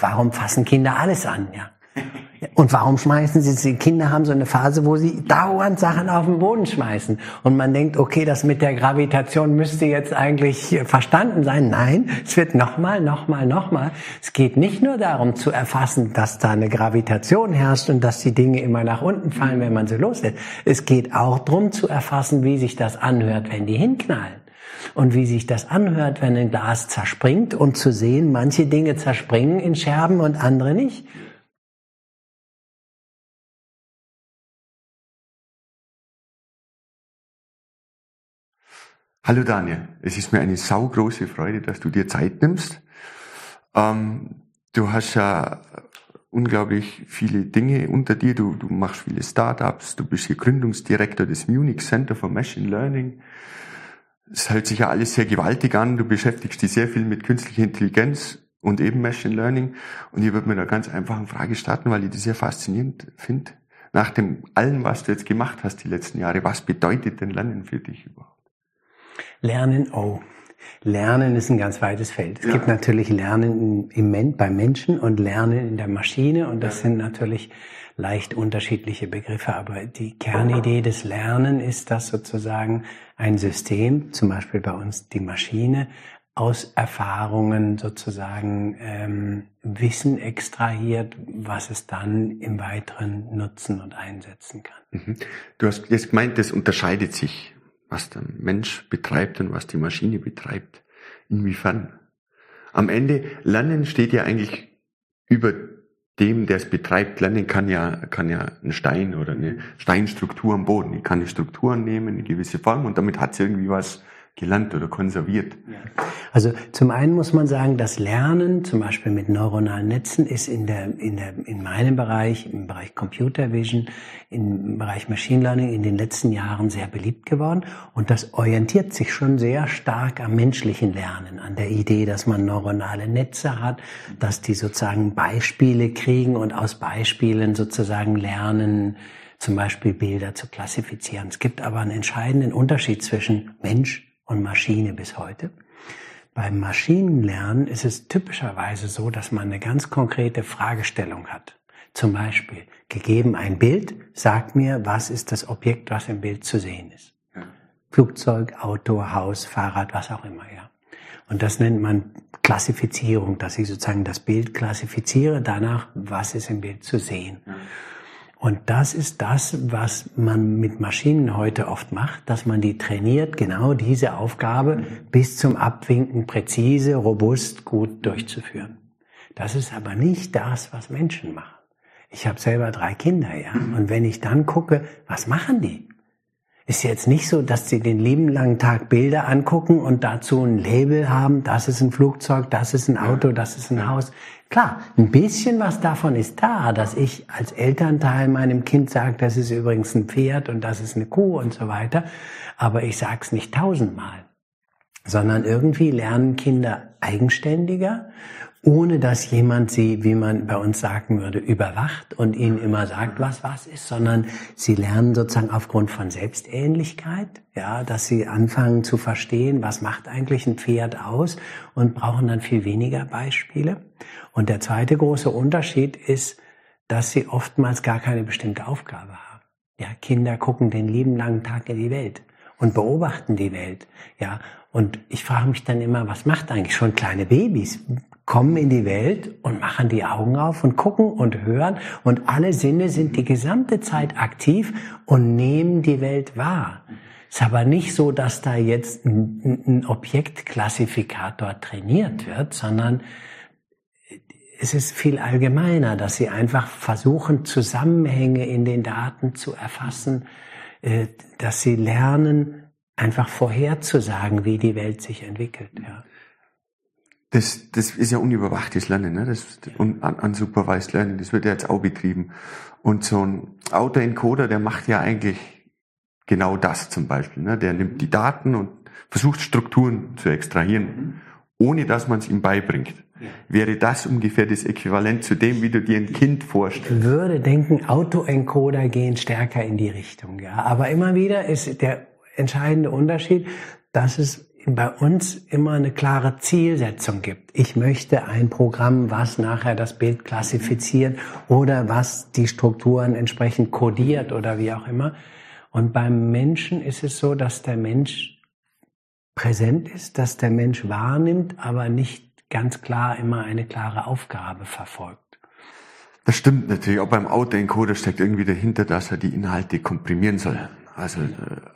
warum fassen Kinder alles an, ja? Und warum schmeißen sie, die Kinder haben so eine Phase, wo sie dauernd Sachen auf den Boden schmeißen. Und man denkt, okay, das mit der Gravitation müsste jetzt eigentlich verstanden sein. Nein, es wird nochmal, nochmal, nochmal. Es geht nicht nur darum zu erfassen, dass da eine Gravitation herrscht und dass die Dinge immer nach unten fallen, wenn man sie loslässt. Es geht auch darum zu erfassen, wie sich das anhört, wenn die hinknallen und wie sich das anhört, wenn ein Glas zerspringt und zu sehen, manche Dinge zerspringen in Scherben und andere nicht. Hallo Daniel, es ist mir eine saugroße Freude, dass du dir Zeit nimmst. Ähm, du hast ja unglaublich viele Dinge unter dir. Du, du machst viele Startups, du bist hier Gründungsdirektor des Munich Center for Machine Learning. Es hält sich ja alles sehr gewaltig an. Du beschäftigst dich sehr viel mit künstlicher Intelligenz und eben Machine Learning. Und ich würde mir eine ganz einfache Frage starten, weil ich das sehr faszinierend finde. Nach dem allem, was du jetzt gemacht hast die letzten Jahre, was bedeutet denn Lernen für dich überhaupt? Lernen, oh. Lernen ist ein ganz weites Feld. Es ja. gibt natürlich Lernen im, beim Menschen und Lernen in der Maschine und das ja. sind natürlich leicht unterschiedliche Begriffe, aber die Kernidee des Lernen ist, dass sozusagen ein System, zum Beispiel bei uns die Maschine, aus Erfahrungen sozusagen ähm, Wissen extrahiert, was es dann im Weiteren nutzen und einsetzen kann. Mhm. Du hast jetzt gemeint, das unterscheidet sich was der Mensch betreibt und was die Maschine betreibt. Inwiefern? Am Ende, Lernen steht ja eigentlich über dem, der es betreibt. Lernen kann ja, kann ja ein Stein oder eine Steinstruktur am Boden. Ich kann eine Struktur nehmen, eine gewisse Form und damit hat es irgendwie was gelernt oder konserviert. Also zum einen muss man sagen, das Lernen, zum Beispiel mit neuronalen Netzen, ist in der, in der, in meinem Bereich, im Bereich Computer Vision, im Bereich Machine Learning in den letzten Jahren sehr beliebt geworden. Und das orientiert sich schon sehr stark am menschlichen Lernen, an der Idee, dass man neuronale Netze hat, dass die sozusagen Beispiele kriegen und aus Beispielen sozusagen lernen, zum Beispiel Bilder zu klassifizieren. Es gibt aber einen entscheidenden Unterschied zwischen Mensch und Maschine bis heute. Beim Maschinenlernen ist es typischerweise so, dass man eine ganz konkrete Fragestellung hat. Zum Beispiel, gegeben ein Bild, sagt mir, was ist das Objekt, was im Bild zu sehen ist. Ja. Flugzeug, Auto, Haus, Fahrrad, was auch immer, ja. Und das nennt man Klassifizierung, dass ich sozusagen das Bild klassifiziere danach, was ist im Bild zu sehen. Ja. Und das ist das, was man mit Maschinen heute oft macht, dass man die trainiert, genau diese Aufgabe bis zum Abwinken präzise, robust, gut durchzuführen. Das ist aber nicht das, was Menschen machen. Ich habe selber drei Kinder, ja. Und wenn ich dann gucke, was machen die? Ist jetzt nicht so, dass sie den lieben langen Tag Bilder angucken und dazu ein Label haben, das ist ein Flugzeug, das ist ein Auto, das ist ein Haus. Klar, ein bisschen was davon ist da, dass ich als Elternteil meinem Kind sage, das ist übrigens ein Pferd und das ist eine Kuh und so weiter. Aber ich sage es nicht tausendmal, sondern irgendwie lernen Kinder eigenständiger ohne dass jemand sie, wie man bei uns sagen würde, überwacht und ihnen immer sagt, was was ist, sondern sie lernen sozusagen aufgrund von Selbstähnlichkeit, ja, dass sie anfangen zu verstehen, was macht eigentlich ein Pferd aus und brauchen dann viel weniger Beispiele. Und der zweite große Unterschied ist, dass sie oftmals gar keine bestimmte Aufgabe haben. Ja, Kinder gucken den lieben langen Tag in die Welt und beobachten die Welt. Ja, und ich frage mich dann immer, was macht eigentlich schon kleine Babys? kommen in die Welt und machen die Augen auf und gucken und hören und alle Sinne sind die gesamte Zeit aktiv und nehmen die Welt wahr. Es ist aber nicht so, dass da jetzt ein, ein Objektklassifikator trainiert wird, sondern es ist viel allgemeiner, dass sie einfach versuchen, Zusammenhänge in den Daten zu erfassen, äh, dass sie lernen, einfach vorherzusagen, wie die Welt sich entwickelt. Ja. Das, das ist ja unüberwachtes Lernen, ne? das un, unsupervised Lernen, das wird ja jetzt auch betrieben. Und so ein Autoencoder, der macht ja eigentlich genau das zum Beispiel. Ne? Der nimmt die Daten und versucht Strukturen zu extrahieren, ohne dass man es ihm beibringt. Wäre das ungefähr das Äquivalent zu dem, wie du dir ein Kind vorstellst? Ich würde denken, Autoencoder gehen stärker in die Richtung, ja. Aber immer wieder ist der entscheidende Unterschied, dass es bei uns immer eine klare Zielsetzung gibt. Ich möchte ein Programm, was nachher das Bild klassifiziert oder was die Strukturen entsprechend kodiert oder wie auch immer. Und beim Menschen ist es so, dass der Mensch präsent ist, dass der Mensch wahrnimmt, aber nicht ganz klar immer eine klare Aufgabe verfolgt. Das stimmt natürlich. Auch beim Autoencoder steckt irgendwie dahinter, dass er die Inhalte komprimieren soll. Also äh,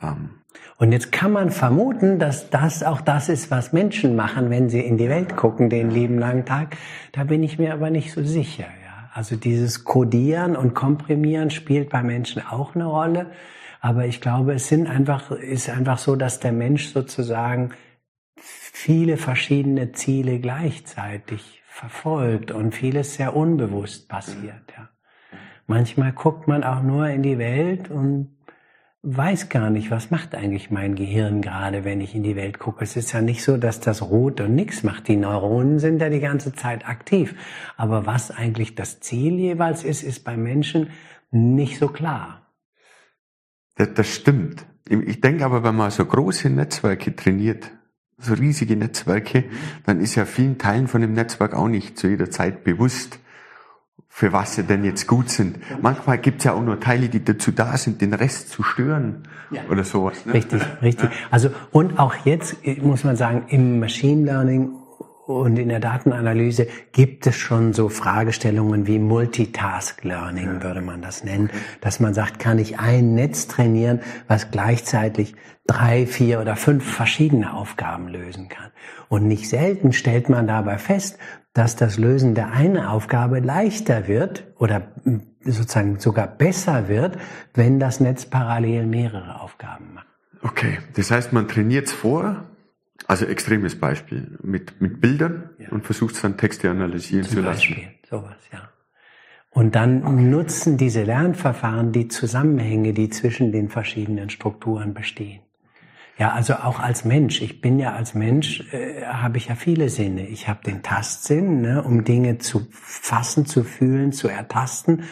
ähm, und jetzt kann man vermuten, dass das auch das ist, was Menschen machen, wenn sie in die Welt gucken, den lieben langen Tag. Da bin ich mir aber nicht so sicher. Ja. Also dieses Codieren und Komprimieren spielt bei Menschen auch eine Rolle. Aber ich glaube, es sind einfach, ist einfach so, dass der Mensch sozusagen viele verschiedene Ziele gleichzeitig verfolgt und vieles sehr unbewusst passiert. Ja. Manchmal guckt man auch nur in die Welt und weiß gar nicht, was macht eigentlich mein Gehirn gerade, wenn ich in die Welt gucke. Es ist ja nicht so, dass das ruht und nichts macht. Die Neuronen sind ja die ganze Zeit aktiv. Aber was eigentlich das Ziel jeweils ist, ist bei Menschen nicht so klar. Das, das stimmt. Ich denke aber, wenn man so große Netzwerke trainiert, so riesige Netzwerke, dann ist ja vielen Teilen von dem Netzwerk auch nicht zu jeder Zeit bewusst, für was sie denn jetzt gut sind. Manchmal gibt's ja auch nur Teile, die dazu da sind, den Rest zu stören ja. oder sowas. Ne? Richtig, richtig. Also und auch jetzt muss man sagen, im Machine Learning und in der Datenanalyse gibt es schon so Fragestellungen wie Multitask Learning, würde man das nennen, dass man sagt, kann ich ein Netz trainieren, was gleichzeitig drei, vier oder fünf verschiedene Aufgaben lösen kann. Und nicht selten stellt man dabei fest, dass das Lösen der einen Aufgabe leichter wird oder sozusagen sogar besser wird, wenn das Netz parallel mehrere Aufgaben macht. Okay, das heißt, man trainiert es vor, also extremes Beispiel, mit, mit Bildern ja. und versucht es dann Texte analysieren Zum zu lassen. Beispiel, sowas, ja. Und dann okay. nutzen diese Lernverfahren die Zusammenhänge, die zwischen den verschiedenen Strukturen bestehen. Ja, also auch als Mensch. Ich bin ja als Mensch, äh, habe ich ja viele Sinne. Ich habe den Tastsinn, ne, um Dinge zu fassen, zu fühlen, zu ertasten.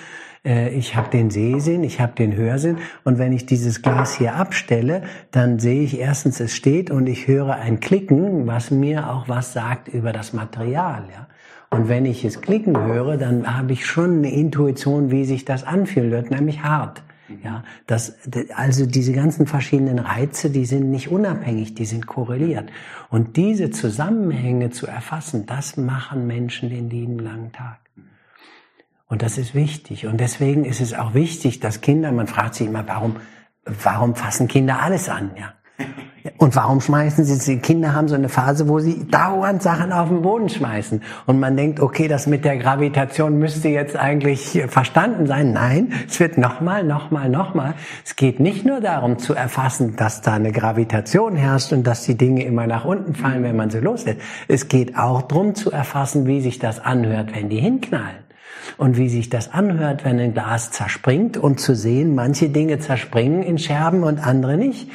Äh, ich habe den Sehsinn, ich habe den Hörsinn. Und wenn ich dieses Glas hier abstelle, dann sehe ich erstens, es steht und ich höre ein Klicken, was mir auch was sagt über das Material. Ja. Und wenn ich es klicken höre, dann habe ich schon eine Intuition, wie sich das anfühlen wird, nämlich hart. Ja, das, also diese ganzen verschiedenen Reize, die sind nicht unabhängig, die sind korreliert. Und diese Zusammenhänge zu erfassen, das machen Menschen den lieben langen Tag. Und das ist wichtig. Und deswegen ist es auch wichtig, dass Kinder, man fragt sich immer, warum, warum fassen Kinder alles an, ja? Und warum schmeißen sie, die Kinder haben so eine Phase, wo sie dauernd Sachen auf den Boden schmeißen. Und man denkt, okay, das mit der Gravitation müsste jetzt eigentlich verstanden sein. Nein, es wird nochmal, nochmal, nochmal. Es geht nicht nur darum zu erfassen, dass da eine Gravitation herrscht und dass die Dinge immer nach unten fallen, wenn man sie loslässt. Es geht auch darum zu erfassen, wie sich das anhört, wenn die hinknallen und wie sich das anhört, wenn ein Glas zerspringt und zu sehen, manche Dinge zerspringen in Scherben und andere nicht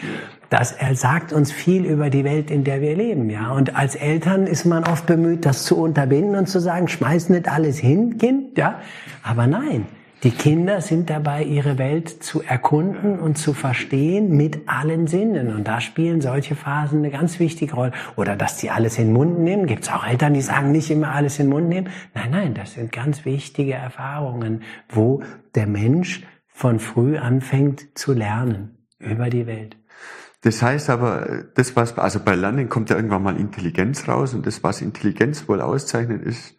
das sagt uns viel über die Welt, in der wir leben, ja. Und als Eltern ist man oft bemüht, das zu unterbinden und zu sagen, schmeiß nicht alles hin, Kind, ja. Aber nein, die Kinder sind dabei, ihre Welt zu erkunden und zu verstehen mit allen Sinnen. Und da spielen solche Phasen eine ganz wichtige Rolle. Oder dass die alles in den Mund nehmen. Gibt es auch Eltern, die sagen, nicht immer alles in den Mund nehmen. Nein, nein, das sind ganz wichtige Erfahrungen, wo der Mensch von früh anfängt zu lernen über die Welt. Das heißt aber, das was, also bei Lernen kommt ja irgendwann mal Intelligenz raus und das, was Intelligenz wohl auszeichnet, ist,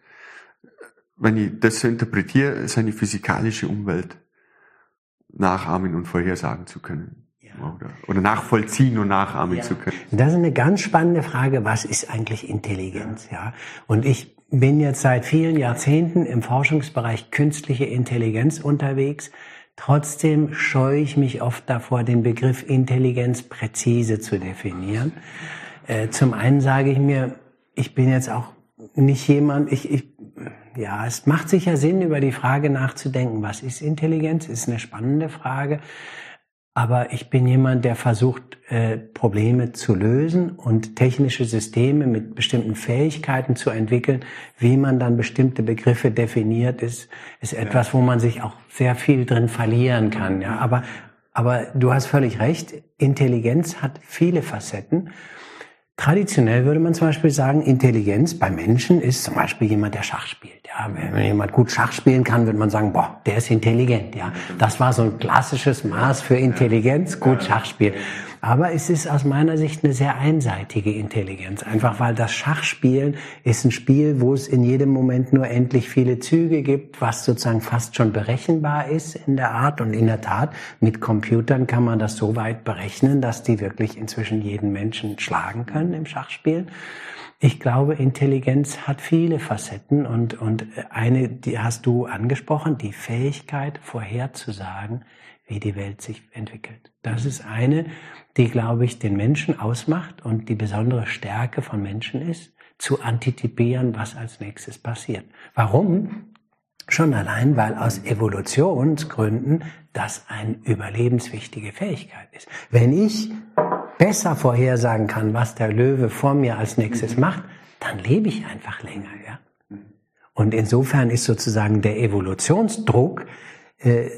wenn ich das so interpretiere, ist eine physikalische Umwelt nachahmen und vorhersagen zu können. Ja. Oder, oder nachvollziehen und nachahmen ja. zu können. Das ist eine ganz spannende Frage. Was ist eigentlich Intelligenz? Ja. ja. Und ich bin jetzt seit vielen Jahrzehnten im Forschungsbereich künstliche Intelligenz unterwegs. Trotzdem scheue ich mich oft davor, den Begriff Intelligenz präzise zu definieren. Äh, zum einen sage ich mir, ich bin jetzt auch nicht jemand, ich, ich, ja, es macht sicher Sinn, über die Frage nachzudenken, was ist Intelligenz? Ist eine spannende Frage. Aber ich bin jemand, der versucht, äh, Probleme zu lösen und technische Systeme mit bestimmten Fähigkeiten zu entwickeln. Wie man dann bestimmte Begriffe definiert, ist, ist etwas, wo man sich auch sehr viel drin verlieren kann. Ja, aber, aber du hast völlig recht. Intelligenz hat viele Facetten. Traditionell würde man zum Beispiel sagen, Intelligenz bei Menschen ist zum Beispiel jemand, der Schach spielt. Ja, wenn jemand gut Schach spielen kann, würde man sagen, boah, der ist intelligent. Ja, das war so ein klassisches Maß für Intelligenz, gut Schach spielen. Aber es ist aus meiner Sicht eine sehr einseitige Intelligenz. Einfach weil das Schachspielen ist ein Spiel, wo es in jedem Moment nur endlich viele Züge gibt, was sozusagen fast schon berechenbar ist in der Art. Und in der Tat, mit Computern kann man das so weit berechnen, dass die wirklich inzwischen jeden Menschen schlagen können im Schachspielen. Ich glaube, Intelligenz hat viele Facetten und, und eine, die hast du angesprochen, die Fähigkeit vorherzusagen, wie die Welt sich entwickelt. Das ist eine, die, glaube ich, den Menschen ausmacht und die besondere Stärke von Menschen ist, zu antizipieren, was als nächstes passiert. Warum? Schon allein, weil aus Evolutionsgründen das eine überlebenswichtige Fähigkeit ist. Wenn ich besser vorhersagen kann, was der Löwe vor mir als nächstes mhm. macht, dann lebe ich einfach länger. Ja? Und insofern ist sozusagen der Evolutionsdruck äh,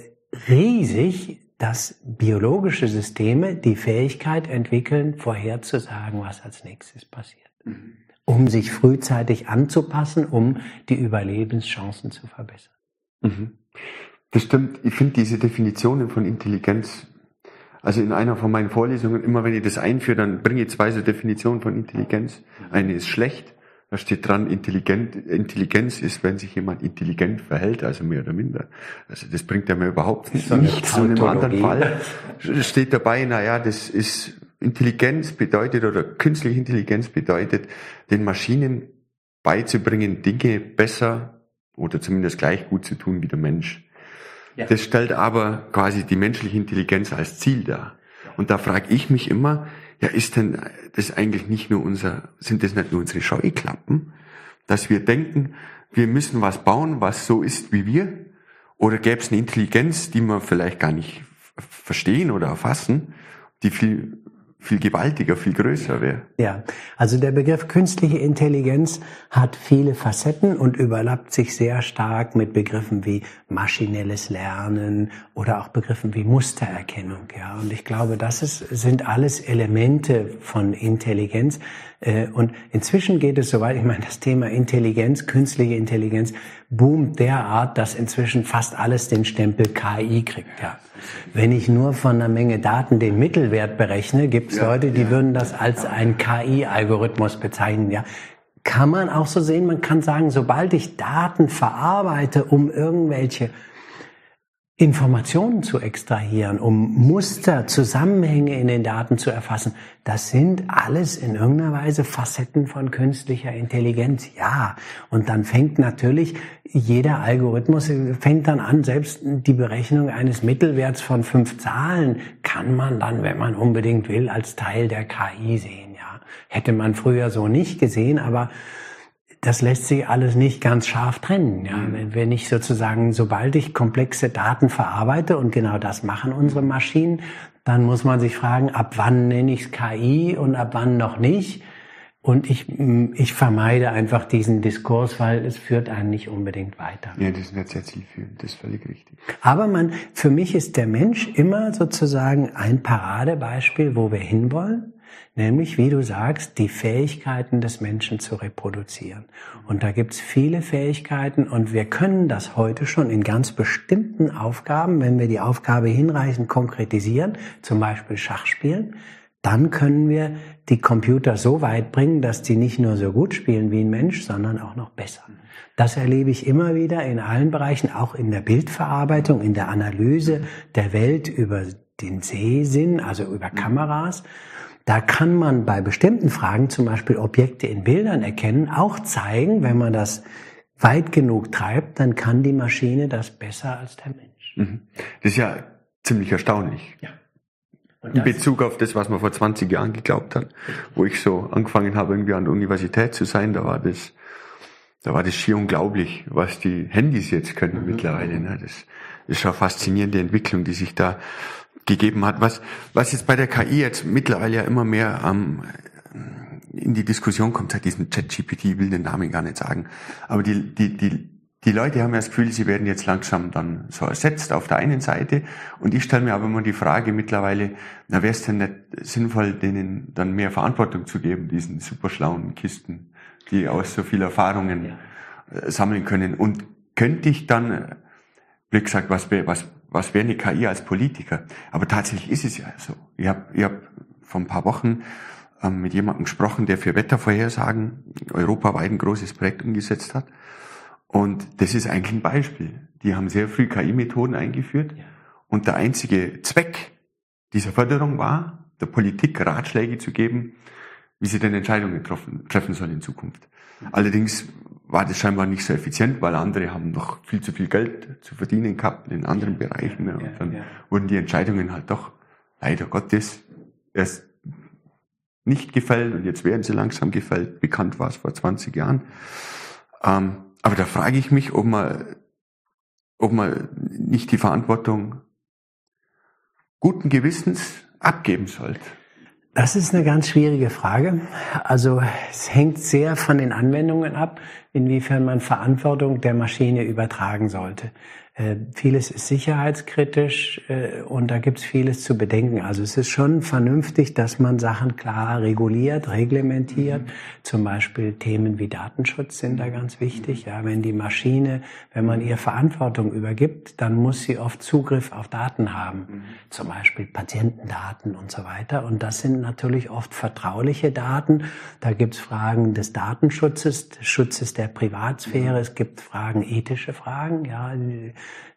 riesig, dass biologische Systeme die Fähigkeit entwickeln, vorherzusagen, was als nächstes passiert. Mhm. Um sich frühzeitig anzupassen, um die Überlebenschancen zu verbessern. Mhm. Das stimmt. Ich finde diese Definitionen von Intelligenz, also in einer von meinen Vorlesungen, immer wenn ich das einführe, dann bringe ich zwei so Definitionen von Intelligenz. Eine ist schlecht da steht dran, intelligent, Intelligenz ist, wenn sich jemand intelligent verhält, also mehr oder minder. Also das bringt ja mir überhaupt nichts. nichts. Und im anderen Fall steht dabei, naja, das ist Intelligenz bedeutet oder künstliche Intelligenz bedeutet, den Maschinen beizubringen, Dinge besser oder zumindest gleich gut zu tun wie der Mensch. Ja. Das stellt aber quasi die menschliche Intelligenz als Ziel dar. Und da frage ich mich immer, ja, ist denn das eigentlich nicht nur unser, sind das nicht nur unsere Scheuklappen, dass wir denken, wir müssen was bauen, was so ist wie wir? Oder gäbe es eine Intelligenz, die wir vielleicht gar nicht verstehen oder erfassen, die viel viel gewaltiger, viel größer wäre. Ja, also der Begriff künstliche Intelligenz hat viele Facetten und überlappt sich sehr stark mit Begriffen wie maschinelles Lernen oder auch Begriffen wie Mustererkennung. Ja, und ich glaube, das ist, sind alles Elemente von Intelligenz. Äh, und inzwischen geht es soweit, ich meine, das Thema Intelligenz, künstliche Intelligenz boomt derart, dass inzwischen fast alles den Stempel KI kriegt. Ja. Wenn ich nur von einer Menge Daten den Mittelwert berechne, gibt es ja, Leute, die ja. würden das als ein KI-Algorithmus bezeichnen. Ja, kann man auch so sehen. Man kann sagen, sobald ich Daten verarbeite, um irgendwelche Informationen zu extrahieren, um Muster, Zusammenhänge in den Daten zu erfassen, das sind alles in irgendeiner Weise Facetten von künstlicher Intelligenz. Ja. Und dann fängt natürlich jeder Algorithmus fängt dann an, selbst die Berechnung eines Mittelwerts von fünf Zahlen kann man dann, wenn man unbedingt will, als Teil der KI sehen. Ja. Hätte man früher so nicht gesehen, aber das lässt sich alles nicht ganz scharf trennen. Ja. Mhm. Wenn ich sozusagen, sobald ich komplexe Daten verarbeite, und genau das machen unsere Maschinen, dann muss man sich fragen, ab wann nenne ich es KI und ab wann noch nicht. Und ich, ich vermeide einfach diesen Diskurs, weil es führt einen nicht unbedingt weiter. Ja, das ist nicht sehr zielführend, das ist völlig richtig. Aber man, für mich ist der Mensch immer sozusagen ein Paradebeispiel, wo wir hinwollen. Nämlich, wie du sagst, die Fähigkeiten des Menschen zu reproduzieren. Und da gibt's viele Fähigkeiten und wir können das heute schon in ganz bestimmten Aufgaben, wenn wir die Aufgabe hinreichend konkretisieren, zum Beispiel Schachspielen, dann können wir die Computer so weit bringen, dass die nicht nur so gut spielen wie ein Mensch, sondern auch noch besser. Das erlebe ich immer wieder in allen Bereichen, auch in der Bildverarbeitung, in der Analyse der Welt über den Sehsinn, also über Kameras. Da kann man bei bestimmten Fragen, zum Beispiel Objekte in Bildern erkennen, auch zeigen, wenn man das weit genug treibt, dann kann die Maschine das besser als der Mensch. Mhm. Das ist ja ziemlich erstaunlich. Ja. in Bezug auf das, was man vor 20 Jahren geglaubt hat, wo ich so angefangen habe, irgendwie an der Universität zu sein, da war das, da war das schier unglaublich, was die Handys jetzt können mhm. mittlerweile. Ne? Das ist schon eine faszinierende Entwicklung, die sich da gegeben hat. Was, was jetzt bei der KI jetzt mittlerweile ja immer mehr ähm, in die Diskussion kommt, seit diesem ChatGPT, will den Namen gar nicht sagen. Aber die, die, die, die Leute haben ja das Gefühl, sie werden jetzt langsam dann so ersetzt auf der einen Seite. Und ich stelle mir aber immer die Frage mittlerweile, na wäre es denn nicht sinnvoll, denen dann mehr Verantwortung zu geben, diesen super schlauen Kisten, die aus so viel Erfahrungen ja. Äh, sammeln können. Und könnte ich dann, wie gesagt, was, was, was wäre eine KI als Politiker? Aber tatsächlich ist es ja so. Ich habe ich hab vor ein paar Wochen ähm, mit jemandem gesprochen, der für Wettervorhersagen europaweit ein großes Projekt umgesetzt hat. Und das ist eigentlich ein Beispiel. Die haben sehr früh KI-Methoden eingeführt. Ja. Und der einzige Zweck dieser Förderung war, der Politik Ratschläge zu geben, wie sie denn Entscheidungen treffen, treffen soll in Zukunft. Allerdings war das scheinbar nicht so effizient, weil andere haben noch viel zu viel Geld zu verdienen gehabt in anderen Bereichen. Ja, und dann ja, wurden die Entscheidungen halt doch leider Gottes erst nicht gefällt und jetzt werden sie langsam gefällt. Bekannt war es vor 20 Jahren. Ähm, aber da frage ich mich, ob man, ob man nicht die Verantwortung guten Gewissens abgeben sollte. Das ist eine ganz schwierige Frage. Also es hängt sehr von den Anwendungen ab, inwiefern man Verantwortung der Maschine übertragen sollte. Äh, vieles ist sicherheitskritisch äh, und da gibt es vieles zu bedenken. Also es ist schon vernünftig, dass man Sachen klar reguliert, reglementiert. Mhm. Zum Beispiel Themen wie Datenschutz sind da ganz wichtig. Ja, wenn die Maschine, wenn man ihr Verantwortung übergibt, dann muss sie oft Zugriff auf Daten haben. Mhm. Zum Beispiel Patientendaten und so weiter. Und das sind natürlich oft vertrauliche Daten. Da gibt es Fragen des Datenschutzes, des Schutzes der Privatsphäre. Mhm. Es gibt Fragen, ethische Fragen. Ja,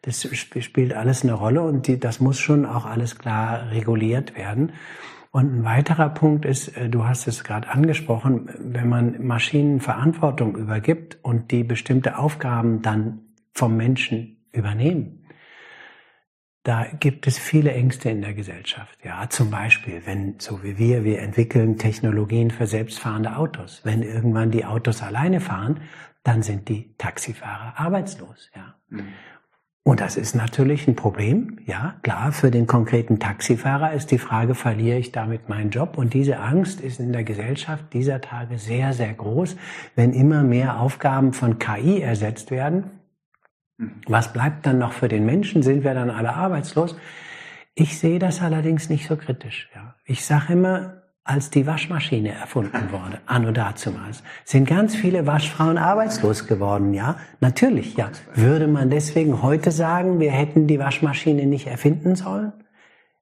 das spielt alles eine Rolle und die, das muss schon auch alles klar reguliert werden. Und ein weiterer Punkt ist, äh, du hast es gerade angesprochen, wenn man Maschinen Verantwortung übergibt und die bestimmte Aufgaben dann vom Menschen übernehmen, da gibt es viele Ängste in der Gesellschaft. Ja, zum Beispiel, wenn, so wie wir, wir entwickeln Technologien für selbstfahrende Autos. Wenn irgendwann die Autos alleine fahren, dann sind die Taxifahrer arbeitslos. Ja. Mhm. Und das ist natürlich ein Problem. Ja, klar, für den konkreten Taxifahrer ist die Frage, verliere ich damit meinen Job? Und diese Angst ist in der Gesellschaft dieser Tage sehr, sehr groß, wenn immer mehr Aufgaben von KI ersetzt werden. Was bleibt dann noch für den Menschen? Sind wir dann alle arbeitslos? Ich sehe das allerdings nicht so kritisch. Ja. Ich sage immer, als die Waschmaschine erfunden wurde, anno dazumals, sind ganz viele Waschfrauen arbeitslos geworden, ja? Natürlich, ja. Würde man deswegen heute sagen, wir hätten die Waschmaschine nicht erfinden sollen?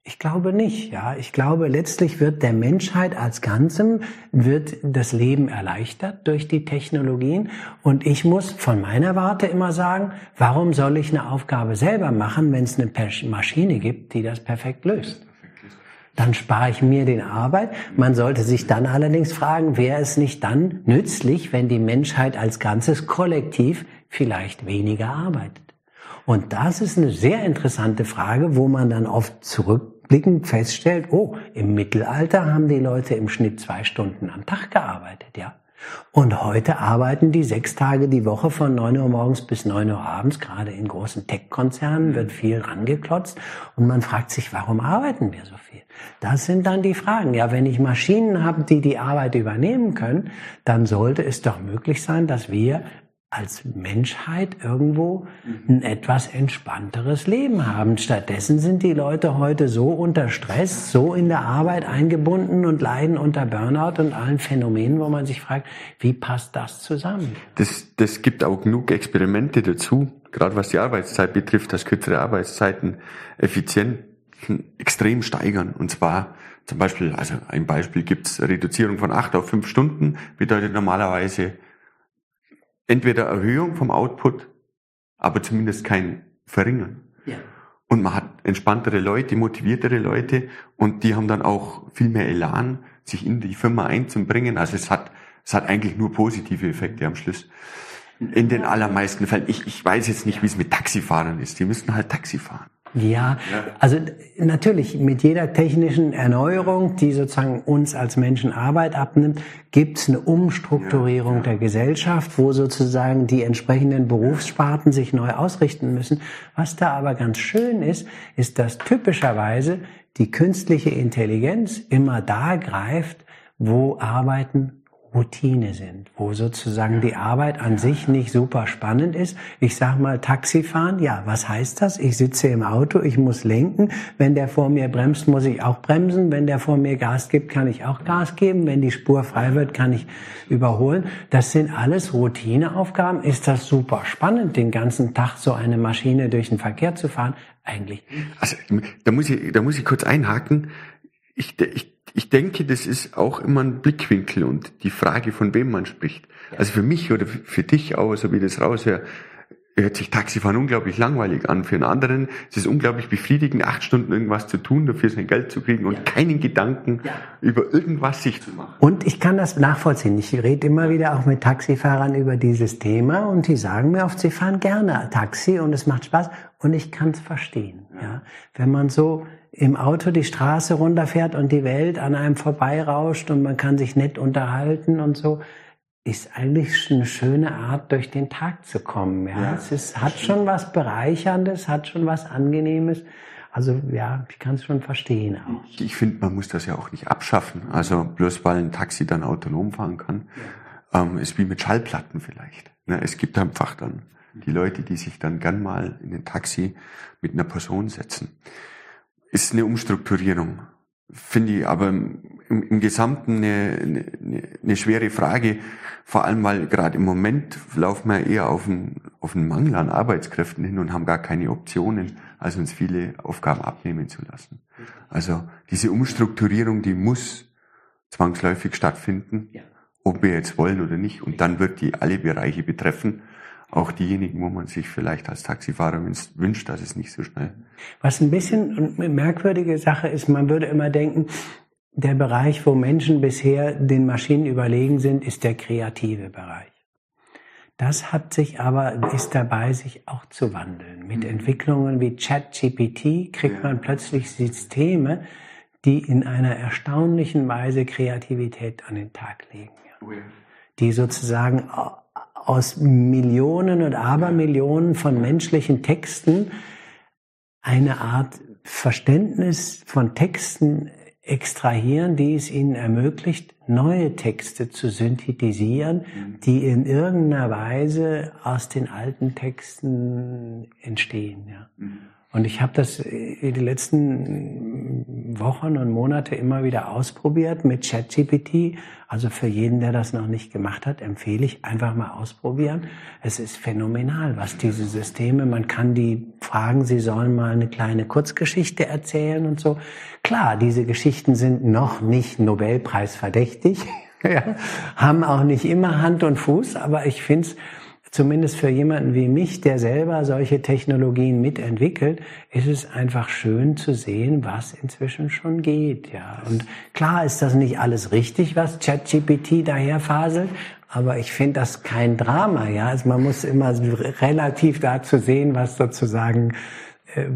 Ich glaube nicht, ja. Ich glaube, letztlich wird der Menschheit als Ganzem, wird das Leben erleichtert durch die Technologien. Und ich muss von meiner Warte immer sagen, warum soll ich eine Aufgabe selber machen, wenn es eine Maschine gibt, die das perfekt löst? Dann spare ich mir den Arbeit. Man sollte sich dann allerdings fragen, wäre es nicht dann nützlich, wenn die Menschheit als ganzes Kollektiv vielleicht weniger arbeitet? Und das ist eine sehr interessante Frage, wo man dann oft zurückblickend feststellt, oh, im Mittelalter haben die Leute im Schnitt zwei Stunden am Tag gearbeitet, ja. Und heute arbeiten die sechs Tage die Woche von neun Uhr morgens bis neun Uhr abends. Gerade in großen Tech-Konzernen wird viel rangeklotzt. Und man fragt sich, warum arbeiten wir so viel? Das sind dann die Fragen. Ja, wenn ich Maschinen habe, die die Arbeit übernehmen können, dann sollte es doch möglich sein, dass wir als Menschheit irgendwo ein etwas entspannteres Leben haben. Stattdessen sind die Leute heute so unter Stress, so in der Arbeit eingebunden und leiden unter Burnout und allen Phänomenen, wo man sich fragt, wie passt das zusammen? Das, das gibt auch genug Experimente dazu, gerade was die Arbeitszeit betrifft, dass kürzere Arbeitszeiten effizient extrem steigern. Und zwar zum Beispiel, also ein Beispiel gibt's Reduzierung von acht auf fünf Stunden, bedeutet normalerweise entweder Erhöhung vom Output, aber zumindest kein Verringern. Ja. Und man hat entspanntere Leute, motiviertere Leute und die haben dann auch viel mehr Elan, sich in die Firma einzubringen. Also es hat, es hat eigentlich nur positive Effekte am Schluss. In den allermeisten Fällen. Ich, ich weiß jetzt nicht, wie es mit Taxifahrern ist. Die müssen halt Taxi fahren. Ja, also natürlich mit jeder technischen Erneuerung, die sozusagen uns als Menschen Arbeit abnimmt, gibt es eine Umstrukturierung ja, ja. der Gesellschaft, wo sozusagen die entsprechenden Berufssparten sich neu ausrichten müssen. Was da aber ganz schön ist, ist, dass typischerweise die künstliche Intelligenz immer da greift, wo Arbeiten Routine sind, wo sozusagen die Arbeit an sich nicht super spannend ist. Ich sag mal Taxifahren, ja, was heißt das? Ich sitze im Auto, ich muss lenken. Wenn der vor mir bremst, muss ich auch bremsen. Wenn der vor mir Gas gibt, kann ich auch Gas geben. Wenn die Spur frei wird, kann ich überholen. Das sind alles Routineaufgaben. Ist das super spannend, den ganzen Tag so eine Maschine durch den Verkehr zu fahren? Eigentlich. Also, da muss ich, da muss ich kurz einhaken. Ich, ich ich denke, das ist auch immer ein Blickwinkel und die Frage, von wem man spricht. Also für mich oder für dich auch, so wie das raushört, hört sich Taxifahren unglaublich langweilig an. Für einen anderen ist es unglaublich befriedigend, acht Stunden irgendwas zu tun, dafür sein Geld zu kriegen und ja. keinen Gedanken ja. über irgendwas sich zu machen. Und ich kann das nachvollziehen. Ich rede immer wieder auch mit Taxifahrern über dieses Thema und die sagen mir oft, sie fahren gerne Taxi und es macht Spaß und ich kann es verstehen. Ja. Wenn man so im Auto die Straße runterfährt und die Welt an einem vorbeirauscht und man kann sich nett unterhalten und so, ist eigentlich eine schöne Art, durch den Tag zu kommen. Ja, ja es ist, hat schon was Bereicherndes, hat schon was Angenehmes. Also ja, ich kann es schon verstehen auch. Ich, finde, man muss das ja auch nicht abschaffen. Also bloß weil ein Taxi dann autonom fahren kann, ja. ähm, ist wie mit Schallplatten vielleicht. Ne, es gibt einfach dann die Leute, die sich dann gern mal in ein Taxi mit einer Person setzen ist eine Umstrukturierung. Finde ich aber im, im Gesamten eine, eine, eine schwere Frage, vor allem weil gerade im Moment laufen wir eher auf einen, auf einen Mangel an Arbeitskräften hin und haben gar keine Optionen, als uns viele Aufgaben abnehmen zu lassen. Also diese Umstrukturierung, die muss zwangsläufig stattfinden, ob wir jetzt wollen oder nicht. Und dann wird die alle Bereiche betreffen auch diejenigen, wo man sich vielleicht als Taxifahrer wünscht, dass es nicht so schnell. Was ein bisschen eine merkwürdige Sache ist, man würde immer denken, der Bereich, wo Menschen bisher den Maschinen überlegen sind, ist der kreative Bereich. Das hat sich aber, ist dabei, sich auch zu wandeln. Mit mhm. Entwicklungen wie ChatGPT kriegt man plötzlich Systeme, die in einer erstaunlichen Weise Kreativität an den Tag legen. Oh die sozusagen aus Millionen und Abermillionen von menschlichen Texten eine Art Verständnis von Texten extrahieren, die es ihnen ermöglicht, neue Texte zu synthetisieren, mhm. die in irgendeiner Weise aus den alten Texten entstehen. Ja. Und ich habe das in die letzten Wochen und Monate immer wieder ausprobiert mit ChatGPT. Also für jeden, der das noch nicht gemacht hat, empfehle ich einfach mal ausprobieren. Es ist phänomenal, was diese Systeme, man kann die fragen, sie sollen mal eine kleine Kurzgeschichte erzählen und so. Klar, diese Geschichten sind noch nicht Nobelpreis verdächtig, ja, haben auch nicht immer Hand und Fuß, aber ich finde es zumindest für jemanden wie mich, der selber solche Technologien mitentwickelt, ist es einfach schön zu sehen, was inzwischen schon geht, ja. Und klar ist das nicht alles richtig, was ChatGPT daher faselt, aber ich finde das kein Drama, ja. Also man muss immer relativ dazu sehen, was sozusagen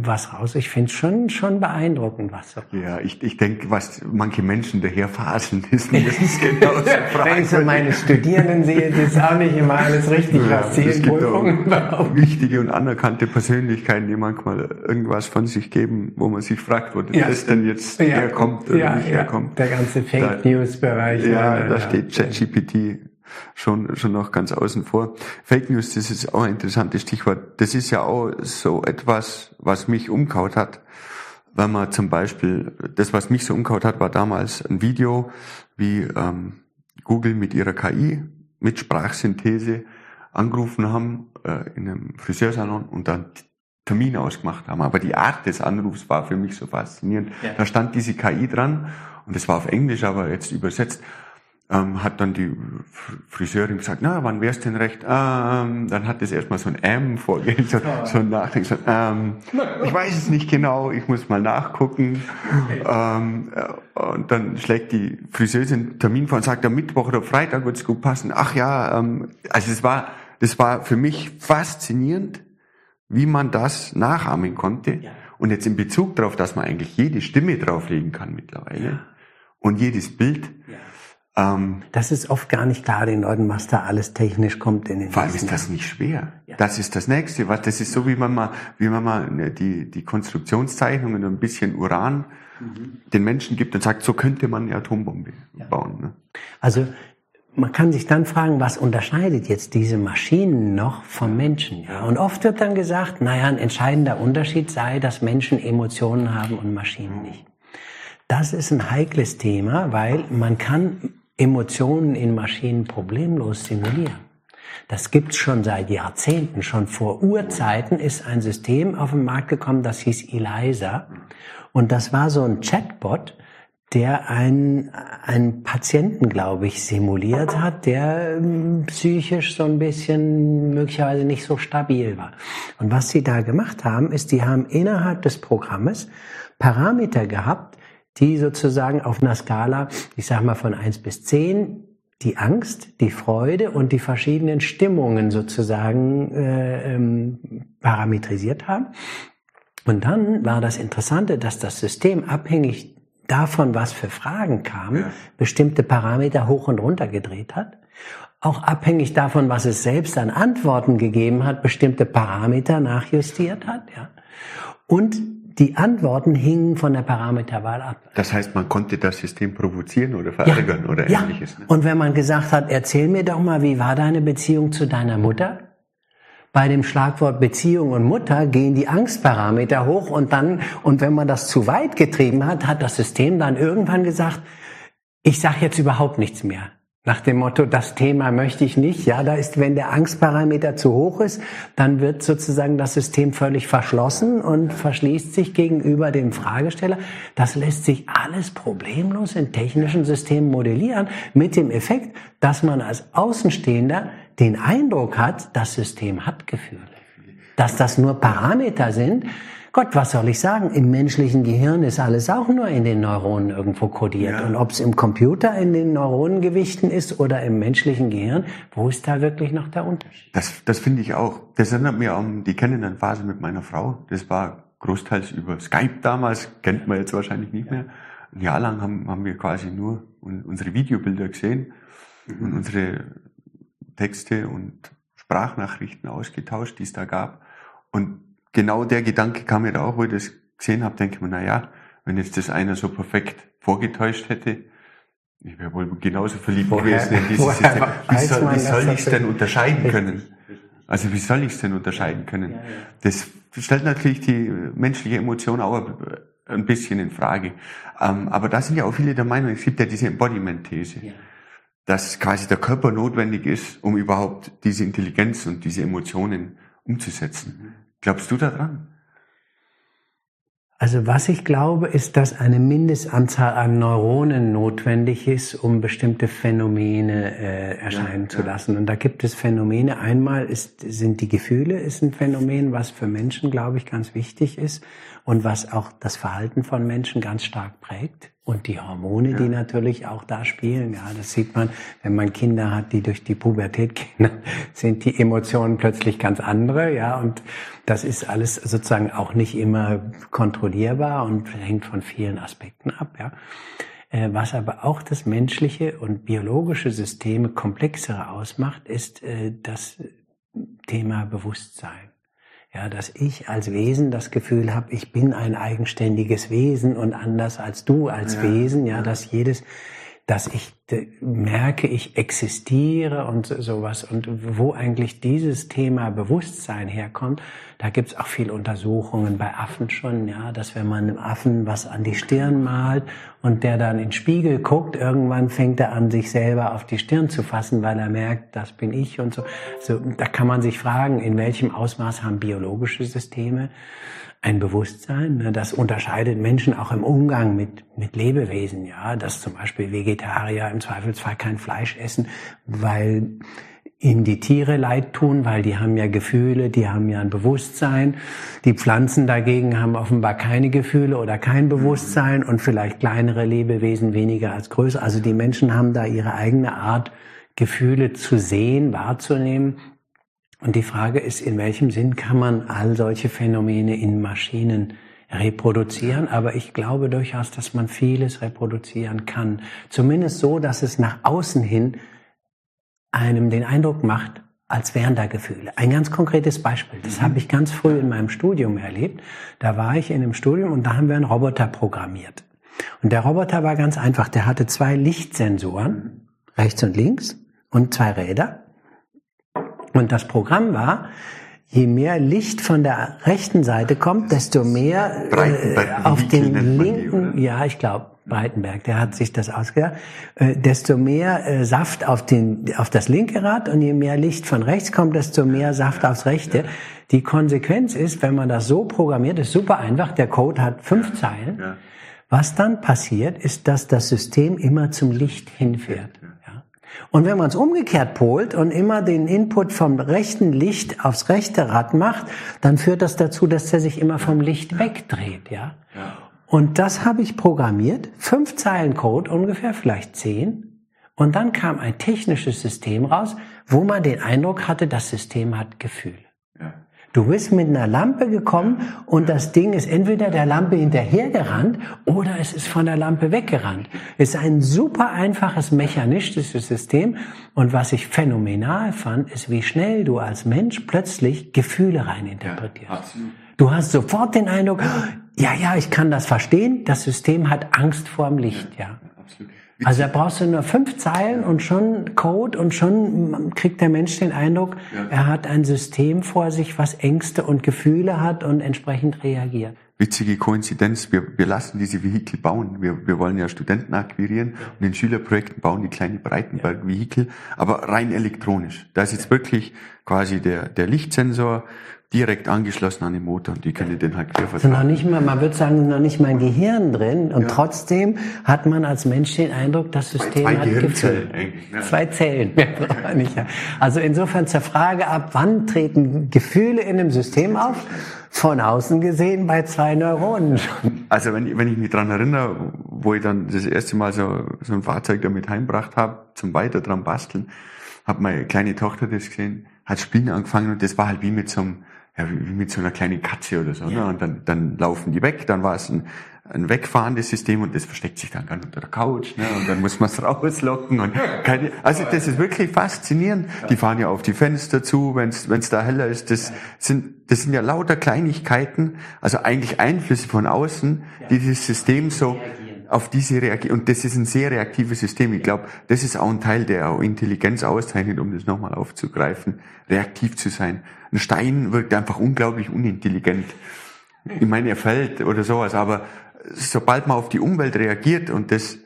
was raus. Ich finde es schon, schon beeindruckend, was so. Ja, ich, ich denke, was manche Menschen daher faseln, ist mindestens genau so Wenn ich so meine Studierenden sehe, das ist auch nicht immer alles richtig, ja, was sie in Prüfungen Wichtige und anerkannte Persönlichkeiten, die manchmal irgendwas von sich geben, wo man sich fragt, wo ja. das denn jetzt ja. herkommt oder ja, nicht herkommt. Der ganze Fake News Bereich. Ja, da steht ChatGPT schon, schon noch ganz außen vor. Fake News, das ist auch ein interessantes Stichwort. Das ist ja auch so etwas, was mich umkaut hat. Wenn man zum Beispiel, das, was mich so umkaut hat, war damals ein Video, wie ähm, Google mit ihrer KI, mit Sprachsynthese angerufen haben äh, in einem Friseursalon und dann Termin ausgemacht haben. Aber die Art des Anrufs war für mich so faszinierend. Ja. Da stand diese KI dran und das war auf Englisch, aber jetzt übersetzt ähm, hat dann die Friseurin gesagt, na, wann wär's denn recht? Ähm, dann hat es erstmal so ein M vorgehen, so, so ein Nachdenken, so, ähm, ich weiß es nicht genau, ich muss mal nachgucken. Ähm, äh, und dann schlägt die Friseurin Termin vor und sagt, am Mittwoch oder Freitag wird's gut passen. Ach ja, ähm, also es war, das war für mich faszinierend, wie man das nachahmen konnte. Ja. Und jetzt in Bezug darauf, dass man eigentlich jede Stimme drauflegen kann mittlerweile ja. und jedes Bild. Ja ähm, das ist oft gar nicht klar den Leuten, was da alles technisch kommt in den Vor allem ist das nicht schwer. Ja. Das ist das Nächste. Was, das ist so, wie man mal, wie man mal ne, die, die Konstruktionszeichnungen ein bisschen Uran mhm. den Menschen gibt und sagt, so könnte man eine Atombombe ja. bauen. Ne? Also man kann sich dann fragen, was unterscheidet jetzt diese Maschinen noch vom Menschen? Ja? Und oft wird dann gesagt, naja, ein entscheidender Unterschied sei, dass Menschen Emotionen haben und Maschinen nicht. Das ist ein heikles Thema, weil man kann Emotionen in Maschinen problemlos simulieren. Das gibt's schon seit Jahrzehnten. Schon vor Urzeiten ist ein System auf den Markt gekommen, das hieß Eliza. Und das war so ein Chatbot, der einen, einen Patienten, glaube ich, simuliert hat, der ähm, psychisch so ein bisschen möglicherweise nicht so stabil war. Und was sie da gemacht haben, ist, die haben innerhalb des Programmes Parameter gehabt, die sozusagen auf einer Skala, ich sag mal von eins bis zehn die Angst, die Freude und die verschiedenen Stimmungen sozusagen äh, ähm, parametrisiert haben. Und dann war das Interessante, dass das System abhängig davon, was für Fragen kamen, ja. bestimmte Parameter hoch und runter gedreht hat. Auch abhängig davon, was es selbst an Antworten gegeben hat, bestimmte Parameter nachjustiert hat. Ja. Und die Antworten hingen von der Parameterwahl ab. Das heißt, man konnte das System provozieren oder verärgern ja, oder ja. ähnliches. Ne? Und wenn man gesagt hat, erzähl mir doch mal, wie war deine Beziehung zu deiner Mutter? Bei dem Schlagwort Beziehung und Mutter gehen die Angstparameter hoch und dann, und wenn man das zu weit getrieben hat, hat das System dann irgendwann gesagt, ich sage jetzt überhaupt nichts mehr. Nach dem Motto, das Thema möchte ich nicht. Ja, da ist, wenn der Angstparameter zu hoch ist, dann wird sozusagen das System völlig verschlossen und verschließt sich gegenüber dem Fragesteller. Das lässt sich alles problemlos in technischen Systemen modellieren mit dem Effekt, dass man als Außenstehender den Eindruck hat, das System hat Gefühle. Dass das nur Parameter sind, Gott, was soll ich sagen? Im menschlichen Gehirn ist alles auch nur in den Neuronen irgendwo kodiert. Ja. Und ob es im Computer in den Neuronengewichten ist oder im menschlichen Gehirn, wo ist da wirklich noch der Unterschied? Das, das finde ich auch. Das erinnert mir an die Kennenlernphase mit meiner Frau. Das war großteils über Skype damals, kennt man jetzt wahrscheinlich nicht mehr. Ein Jahr lang haben, haben wir quasi nur unsere Videobilder gesehen mhm. und unsere Texte und Sprachnachrichten ausgetauscht, die es da gab. Und genau der Gedanke kam mir da auch, wo ich das gesehen habe, denke ich mir, na ja, wenn jetzt das einer so perfekt vorgetäuscht hätte, ich wäre wohl genauso verliebt woher, gewesen in dieses System. Wie soll, wie soll ich es denn unterscheiden können? Also wie soll ich es denn unterscheiden können? Das stellt natürlich die menschliche Emotion auch ein bisschen in Frage. Ähm, aber da sind ja auch viele der Meinung, es gibt ja diese Embodiment-These, dass quasi der Körper notwendig ist, um überhaupt diese Intelligenz und diese Emotionen umzusetzen. Mhm. Glaubst du daran? Also was ich glaube, ist, dass eine Mindestanzahl an Neuronen notwendig ist, um bestimmte Phänomene äh, erscheinen ja, zu lassen. Und da gibt es Phänomene. Einmal ist, sind die Gefühle, ist ein Phänomen, was für Menschen, glaube ich, ganz wichtig ist und was auch das Verhalten von Menschen ganz stark prägt. Und die Hormone, ja. die natürlich auch da spielen. Ja, das sieht man, wenn man Kinder hat, die durch die Pubertät gehen, sind die Emotionen plötzlich ganz andere. Ja, und das ist alles sozusagen auch nicht immer kontrollierbar und hängt von vielen Aspekten ab. Ja. Äh, was aber auch das menschliche und biologische Systeme komplexere ausmacht, ist äh, das Thema Bewusstsein. Ja, dass ich als Wesen das Gefühl habe, ich bin ein eigenständiges Wesen und anders als du als ja, Wesen, ja, ja, dass jedes dass ich merke, ich existiere und sowas. Und wo eigentlich dieses Thema Bewusstsein herkommt, da gibt's auch viel Untersuchungen bei Affen schon, ja, dass wenn man einem Affen was an die Stirn malt und der dann in den Spiegel guckt, irgendwann fängt er an, sich selber auf die Stirn zu fassen, weil er merkt, das bin ich und so. so da kann man sich fragen, in welchem Ausmaß haben biologische Systeme ein Bewusstsein. Ne? Das unterscheidet Menschen auch im Umgang mit, mit Lebewesen, ja, dass zum Beispiel Vegetarier im Zweifelsfall kein Fleisch essen, weil ihnen die Tiere leid tun, weil die haben ja Gefühle, die haben ja ein Bewusstsein. Die Pflanzen dagegen haben offenbar keine Gefühle oder kein Bewusstsein und vielleicht kleinere Lebewesen weniger als größere. Also die Menschen haben da ihre eigene Art, Gefühle zu sehen, wahrzunehmen. Und die Frage ist, in welchem Sinn kann man all solche Phänomene in Maschinen reproduzieren? Aber ich glaube durchaus, dass man vieles reproduzieren kann. Zumindest so, dass es nach außen hin einem den Eindruck macht, als wären da Gefühle. Ein ganz konkretes Beispiel, das mhm. habe ich ganz früh in meinem Studium erlebt. Da war ich in einem Studium und da haben wir einen Roboter programmiert. Und der Roboter war ganz einfach, der hatte zwei Lichtsensoren rechts und links und zwei Räder. Und das Programm war, je mehr Licht von der rechten Seite kommt, desto mehr äh, auf den linken, ja, ich glaube, Breitenberg, der hat sich das ausgedacht, äh, desto mehr äh, Saft auf, den, auf das linke Rad und je mehr Licht von rechts kommt, desto mehr Saft aufs rechte. Die Konsequenz ist, wenn man das so programmiert, ist super einfach, der Code hat fünf Zeilen. Was dann passiert, ist, dass das System immer zum Licht hinfährt. Und wenn man es umgekehrt polt und immer den Input vom rechten Licht aufs rechte Rad macht, dann führt das dazu, dass er sich immer vom Licht wegdreht, ja. Und das habe ich programmiert, fünf Zeilen Code ungefähr, vielleicht zehn. Und dann kam ein technisches System raus, wo man den Eindruck hatte, das System hat Gefühl. Du bist mit einer Lampe gekommen und das Ding ist entweder der Lampe hinterhergerannt oder es ist von der Lampe weggerannt. Es ist ein super einfaches mechanistisches System und was ich phänomenal fand, ist, wie schnell du als Mensch plötzlich Gefühle reininterpretierst. Ja, du hast sofort den Eindruck, ja, ja, ich kann das verstehen, das System hat Angst vorm Licht, ja. Absolut. Also da brauchst du nur fünf Zeilen und schon Code und schon kriegt der Mensch den Eindruck, ja. er hat ein System vor sich, was Ängste und Gefühle hat und entsprechend reagiert. Witzige Koinzidenz, wir, wir lassen diese Vehikel bauen. Wir, wir wollen ja Studenten akquirieren und in Schülerprojekten bauen die kleine Breitenberg-Vehikel, aber rein elektronisch. Da ist jetzt wirklich quasi der, der Lichtsensor direkt angeschlossen an den Motor und die können den halt quer vertragen. noch nicht mal, man würde sagen, noch nicht mal ein Gehirn drin und ja. trotzdem hat man als Mensch den Eindruck, das System Zwei hat Gehirnzellen eigentlich. Ne? Zwei Zellen. also insofern zur Frage ab, wann treten Gefühle in einem System auf? Von außen gesehen bei zwei Neuronen Also wenn, wenn ich mich dran erinnere, wo ich dann das erste Mal so, so ein Fahrzeug damit heimgebracht habe, zum weiter dran basteln, hat meine kleine Tochter das gesehen, hat Spielen angefangen und das war halt wie mit so einem ja, wie mit so einer kleinen Katze oder so. Ne? Ja. Ne? Und dann, dann laufen die weg, dann war es ein, ein wegfahrendes System und das versteckt sich dann ganz unter der Couch. Ne? Und dann muss man es rauslocken. Und keine, also das ist wirklich faszinierend. Die fahren ja auf die Fenster zu, wenn es da heller ist. Das sind, das sind ja lauter Kleinigkeiten, also eigentlich Einflüsse von außen, die dieses System so auf diese reagieren. Und das ist ein sehr reaktives System. Ich glaube, das ist auch ein Teil, der auch Intelligenz auszeichnet, um das nochmal aufzugreifen, reaktiv zu sein. Ein Stein wirkt einfach unglaublich unintelligent. Ich meine, er fällt oder sowas, aber sobald man auf die Umwelt reagiert und das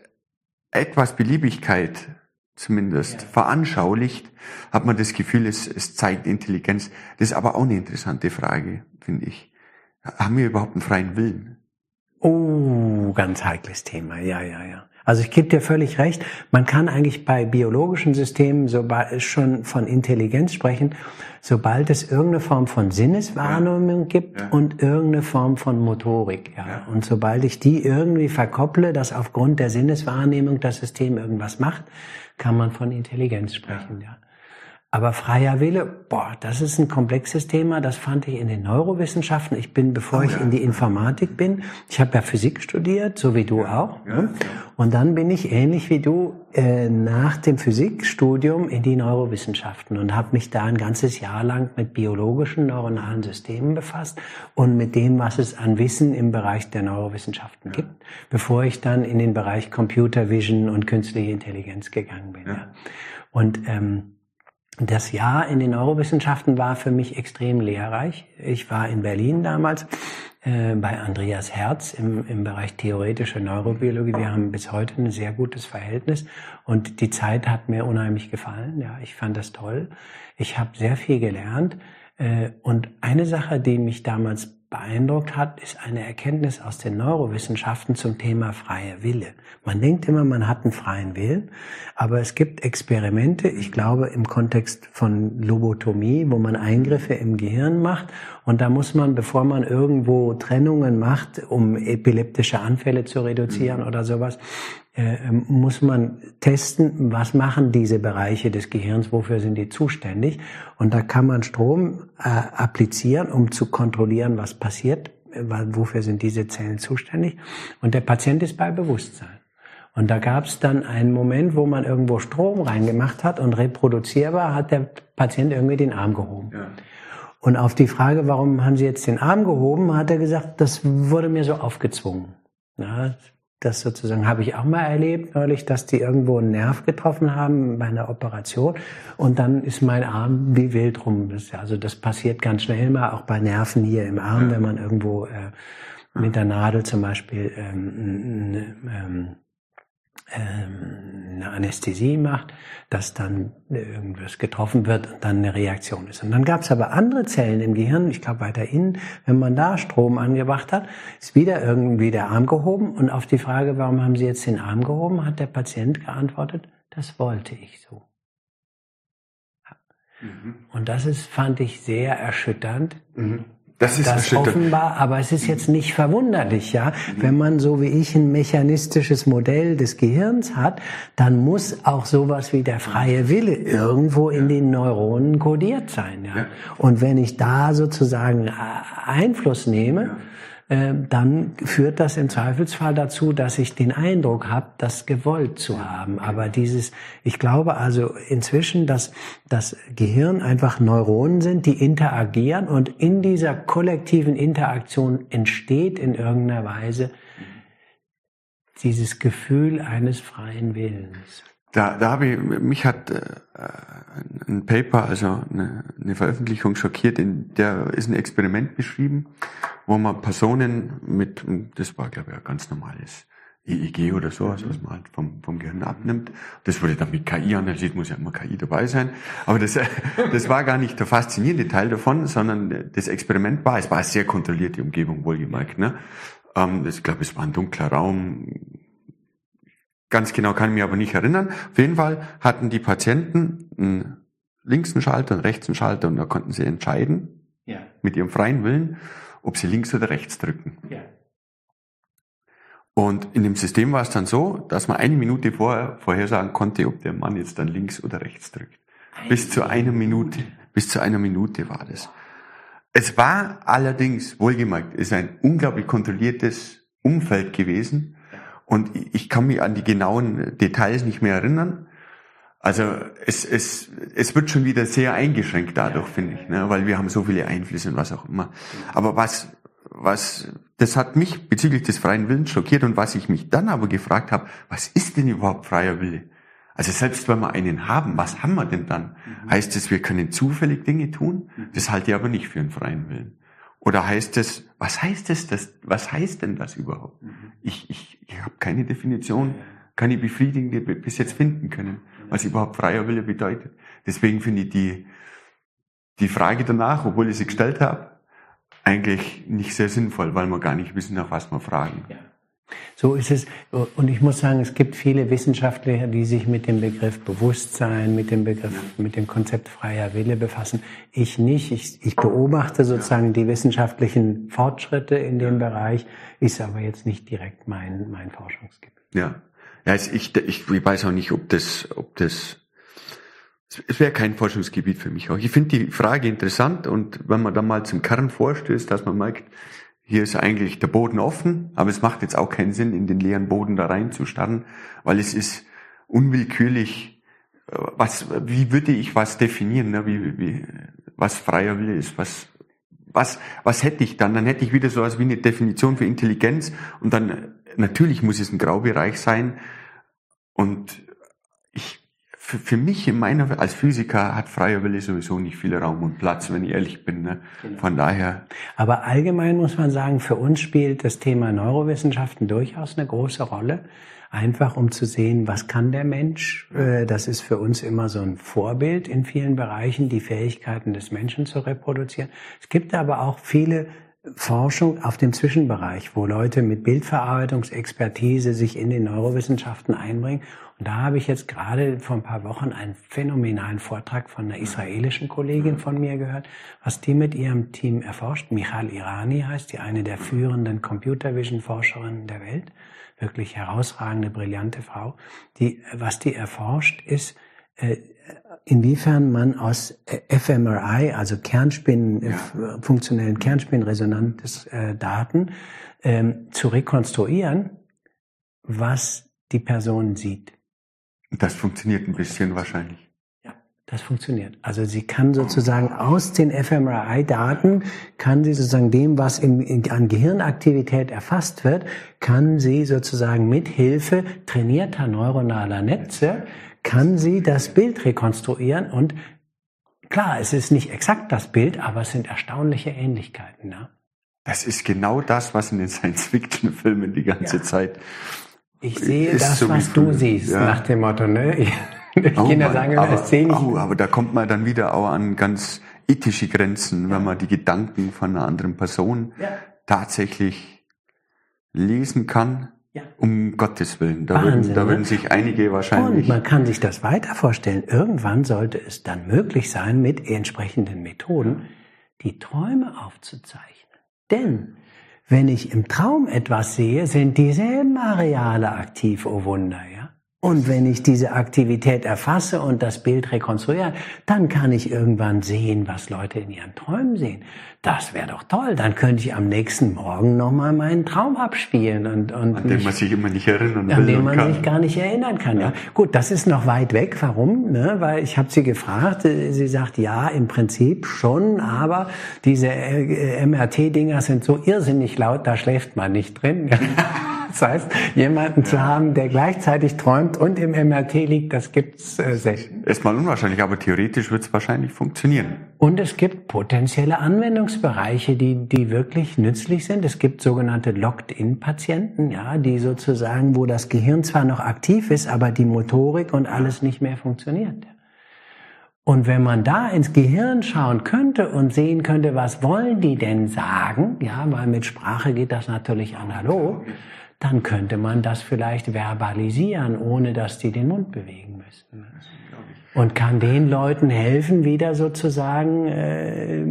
etwas Beliebigkeit zumindest ja. veranschaulicht, hat man das Gefühl, es, es zeigt Intelligenz. Das ist aber auch eine interessante Frage, finde ich. Haben wir überhaupt einen freien Willen? Oh, ganz heikles Thema. Ja, ja, ja. Also ich gebe dir völlig recht. Man kann eigentlich bei biologischen Systemen sobald schon von Intelligenz sprechen, sobald es irgendeine Form von Sinneswahrnehmung ja. gibt ja. und irgendeine Form von Motorik. Ja. ja. Und sobald ich die irgendwie verkopple, dass aufgrund der Sinneswahrnehmung das System irgendwas macht, kann man von Intelligenz sprechen. Ja. Aber freier Wille, boah, das ist ein komplexes Thema. Das fand ich in den Neurowissenschaften. Ich bin, bevor oh, ich ja. in die Informatik bin, ich habe ja Physik studiert, so wie du ja, auch. Ja, ne? Und dann bin ich ähnlich wie du äh, nach dem Physikstudium in die Neurowissenschaften und habe mich da ein ganzes Jahr lang mit biologischen neuronalen Systemen befasst und mit dem, was es an Wissen im Bereich der Neurowissenschaften gibt, bevor ich dann in den Bereich Computer Vision und künstliche Intelligenz gegangen bin. Und ähm, das Jahr in den Neurowissenschaften war für mich extrem lehrreich. Ich war in Berlin damals äh, bei Andreas Herz im, im Bereich theoretische Neurobiologie. Wir haben bis heute ein sehr gutes Verhältnis und die Zeit hat mir unheimlich gefallen. Ja, ich fand das toll. Ich habe sehr viel gelernt äh, und eine Sache, die mich damals beeindruckt hat, ist eine Erkenntnis aus den Neurowissenschaften zum Thema freier Wille. Man denkt immer, man hat einen freien Willen, aber es gibt Experimente, ich glaube im Kontext von Lobotomie, wo man Eingriffe im Gehirn macht und da muss man, bevor man irgendwo Trennungen macht, um epileptische Anfälle zu reduzieren mhm. oder sowas, äh, ähm, muss man testen, was machen diese Bereiche des Gehirns, wofür sind die zuständig. Und da kann man Strom äh, applizieren, um zu kontrollieren, was passiert, wofür sind diese Zellen zuständig. Und der Patient ist bei Bewusstsein. Und da gab es dann einen Moment, wo man irgendwo Strom reingemacht hat und reproduzierbar hat der Patient irgendwie den Arm gehoben. Ja. Und auf die Frage, warum haben Sie jetzt den Arm gehoben, hat er gesagt, das wurde mir so aufgezwungen. Ja, das sozusagen habe ich auch mal erlebt neulich, dass die irgendwo einen Nerv getroffen haben bei einer Operation und dann ist mein Arm wie wild rum. Also das passiert ganz schnell mal, auch bei Nerven hier im Arm, wenn man irgendwo äh, mit der Nadel zum Beispiel ähm, ähm, eine Anästhesie macht, dass dann irgendwas getroffen wird und dann eine Reaktion ist. Und dann gab es aber andere Zellen im Gehirn, ich glaube weiter innen, wenn man da Strom angebracht hat, ist wieder irgendwie der Arm gehoben und auf die Frage, warum haben Sie jetzt den Arm gehoben, hat der Patient geantwortet, das wollte ich so. Mhm. Und das ist, fand ich sehr erschütternd. Mhm. Das ist das offenbar, aber es ist jetzt nicht verwunderlich, ja. Wenn man so wie ich ein mechanistisches Modell des Gehirns hat, dann muss auch sowas wie der freie Wille irgendwo in den Neuronen kodiert sein, ja. Und wenn ich da sozusagen Einfluss nehme, dann führt das im Zweifelsfall dazu, dass ich den Eindruck habe, das gewollt zu haben. Aber dieses, ich glaube also inzwischen, dass das Gehirn einfach Neuronen sind, die interagieren und in dieser kollektiven Interaktion entsteht in irgendeiner Weise dieses Gefühl eines freien Willens. Da, da habe ich, mich hat äh, ein Paper, also eine, eine Veröffentlichung schockiert, in der ist ein Experiment beschrieben, wo man Personen mit, das war glaube ich ein ganz normales EEG oder sowas, was man halt vom, vom Gehirn abnimmt. Das wurde dann mit KI analysiert, muss ja immer KI dabei sein. Aber das, das war gar nicht der faszinierende Teil davon, sondern das Experiment war, es war eine sehr kontrollierte Umgebung, wohlgemerkt. Ne? Ähm, ich glaube, es war ein dunkler Raum, Ganz genau kann ich mich aber nicht erinnern. Auf jeden Fall hatten die Patienten einen links einen Schalter und rechts einen Schalter und da konnten sie entscheiden, ja. mit ihrem freien Willen, ob sie links oder rechts drücken. Ja. Und in dem System war es dann so, dass man eine Minute vorher vorhersagen konnte, ob der Mann jetzt dann links oder rechts drückt. Eine bis zu einer Minute. Bis zu einer Minute war das. Es war allerdings, wohlgemerkt, ist ein unglaublich kontrolliertes Umfeld gewesen. Und ich kann mich an die genauen Details nicht mehr erinnern. Also es, es, es wird schon wieder sehr eingeschränkt dadurch, finde ich, ne? weil wir haben so viele Einflüsse und was auch immer. Aber was, was, das hat mich bezüglich des freien Willens schockiert und was ich mich dann aber gefragt habe, was ist denn überhaupt freier Wille? Also selbst wenn wir einen haben, was haben wir denn dann? Mhm. Heißt es, wir können zufällig Dinge tun? Mhm. Das halte ich aber nicht für einen freien Willen. Oder heißt es, was heißt es, das, was heißt denn das überhaupt? Mhm. Ich, ich, ich habe keine Definition, keine befriedigende bis jetzt finden können, was überhaupt freier Wille bedeutet. Deswegen finde ich die, die Frage danach, obwohl ich sie gestellt habe, eigentlich nicht sehr sinnvoll, weil wir gar nicht wissen, nach was wir fragen. Ja. So ist es. Und ich muss sagen, es gibt viele Wissenschaftler, die sich mit dem Begriff Bewusstsein, mit dem Begriff, mit dem Konzept freier Wille befassen. Ich nicht. Ich, ich beobachte sozusagen die wissenschaftlichen Fortschritte in dem Bereich, ist aber jetzt nicht direkt mein, mein Forschungsgebiet. Ja. Ja, ich, ich, ich weiß auch nicht, ob das, ob das, es wäre kein Forschungsgebiet für mich auch. Ich finde die Frage interessant und wenn man dann mal zum Kern vorstößt, dass man merkt, hier ist eigentlich der Boden offen, aber es macht jetzt auch keinen Sinn, in den leeren Boden da reinzustarren, weil es ist unwillkürlich, äh, was, wie würde ich was definieren, ne? wie, wie, was freier Wille ist, was, was, was hätte ich dann? Dann hätte ich wieder so etwas wie eine Definition für Intelligenz und dann, natürlich muss es ein Graubereich sein und für, für mich in meiner, als Physiker hat freier Wille sowieso nicht viel Raum und Platz, wenn ich ehrlich bin. Ne? Genau. Von daher. Aber allgemein muss man sagen, für uns spielt das Thema Neurowissenschaften durchaus eine große Rolle. Einfach um zu sehen, was kann der Mensch. Äh, das ist für uns immer so ein Vorbild in vielen Bereichen, die Fähigkeiten des Menschen zu reproduzieren. Es gibt aber auch viele Forschung auf dem Zwischenbereich, wo Leute mit Bildverarbeitungsexpertise sich in den Neurowissenschaften einbringen und da habe ich jetzt gerade vor ein paar Wochen einen phänomenalen Vortrag von einer israelischen Kollegin von mir gehört, was die mit ihrem Team erforscht. Michal Irani heißt die, eine der führenden Computer Vision Forscherinnen der Welt. Wirklich herausragende, brillante Frau. Die, was die erforscht ist, äh, inwiefern man aus fMRI, also Kernspinnen, ja. Äh, funktionellen Kernspinnresonantes äh, Daten, ähm, zu rekonstruieren, was die Person sieht. Das funktioniert ein bisschen wahrscheinlich. Ja, Das funktioniert. Also sie kann sozusagen aus den fMRI-Daten, kann sie sozusagen dem, was in, in, an Gehirnaktivität erfasst wird, kann sie sozusagen mit Hilfe trainierter neuronaler Netze, kann sie das Bild rekonstruieren und klar, es ist nicht exakt das Bild, aber es sind erstaunliche Ähnlichkeiten. Ja? Das ist genau das, was in den Science-Fiction-Filmen die ganze ja. Zeit. Ich sehe das, so was du siehst, ja. nach dem Motto, ne? oh Kinder Mann, sagen, aber, das sehe ich. Oh, aber da kommt man dann wieder auch an ganz ethische Grenzen, wenn man die Gedanken von einer anderen Person ja. tatsächlich lesen kann. Ja. Um Gottes Willen. Da, Wahnsinn, würden, da würden ne? sich einige wahrscheinlich. Und man kann sich das weiter vorstellen. Irgendwann sollte es dann möglich sein, mit entsprechenden Methoden die Träume aufzuzeichnen. Denn wenn ich im Traum etwas sehe, sind dieselben Areale aktiv, oh Wunder, ja. Und wenn ich diese Aktivität erfasse und das Bild rekonstruiere, dann kann ich irgendwann sehen, was Leute in ihren Träumen sehen. Das wäre doch toll. Dann könnte ich am nächsten Morgen nochmal meinen Traum abspielen und, und an den man sich immer nicht erinnern will. An den man kann. sich gar nicht erinnern kann. Ja. ja. Gut, das ist noch weit weg. Warum? Ne? Weil ich habe sie gefragt. Sie sagt ja, im Prinzip schon, aber diese äh, MRT-Dinger sind so irrsinnig laut, da schläft man nicht drin. Das heißt, jemanden zu haben, der gleichzeitig träumt und im MRT liegt, das gibt's äh, selten. Erstmal unwahrscheinlich, aber theoretisch wird es wahrscheinlich funktionieren. Und es gibt potenzielle Anwendungsbereiche, die, die wirklich nützlich sind. Es gibt sogenannte Locked-in-Patienten, ja, die sozusagen, wo das Gehirn zwar noch aktiv ist, aber die Motorik und alles nicht mehr funktioniert. Und wenn man da ins Gehirn schauen könnte und sehen könnte, was wollen die denn sagen, ja, weil mit Sprache geht das natürlich analog, dann könnte man das vielleicht verbalisieren, ohne dass die den Mund bewegen müssen. Und kann den Leuten helfen, wieder sozusagen äh,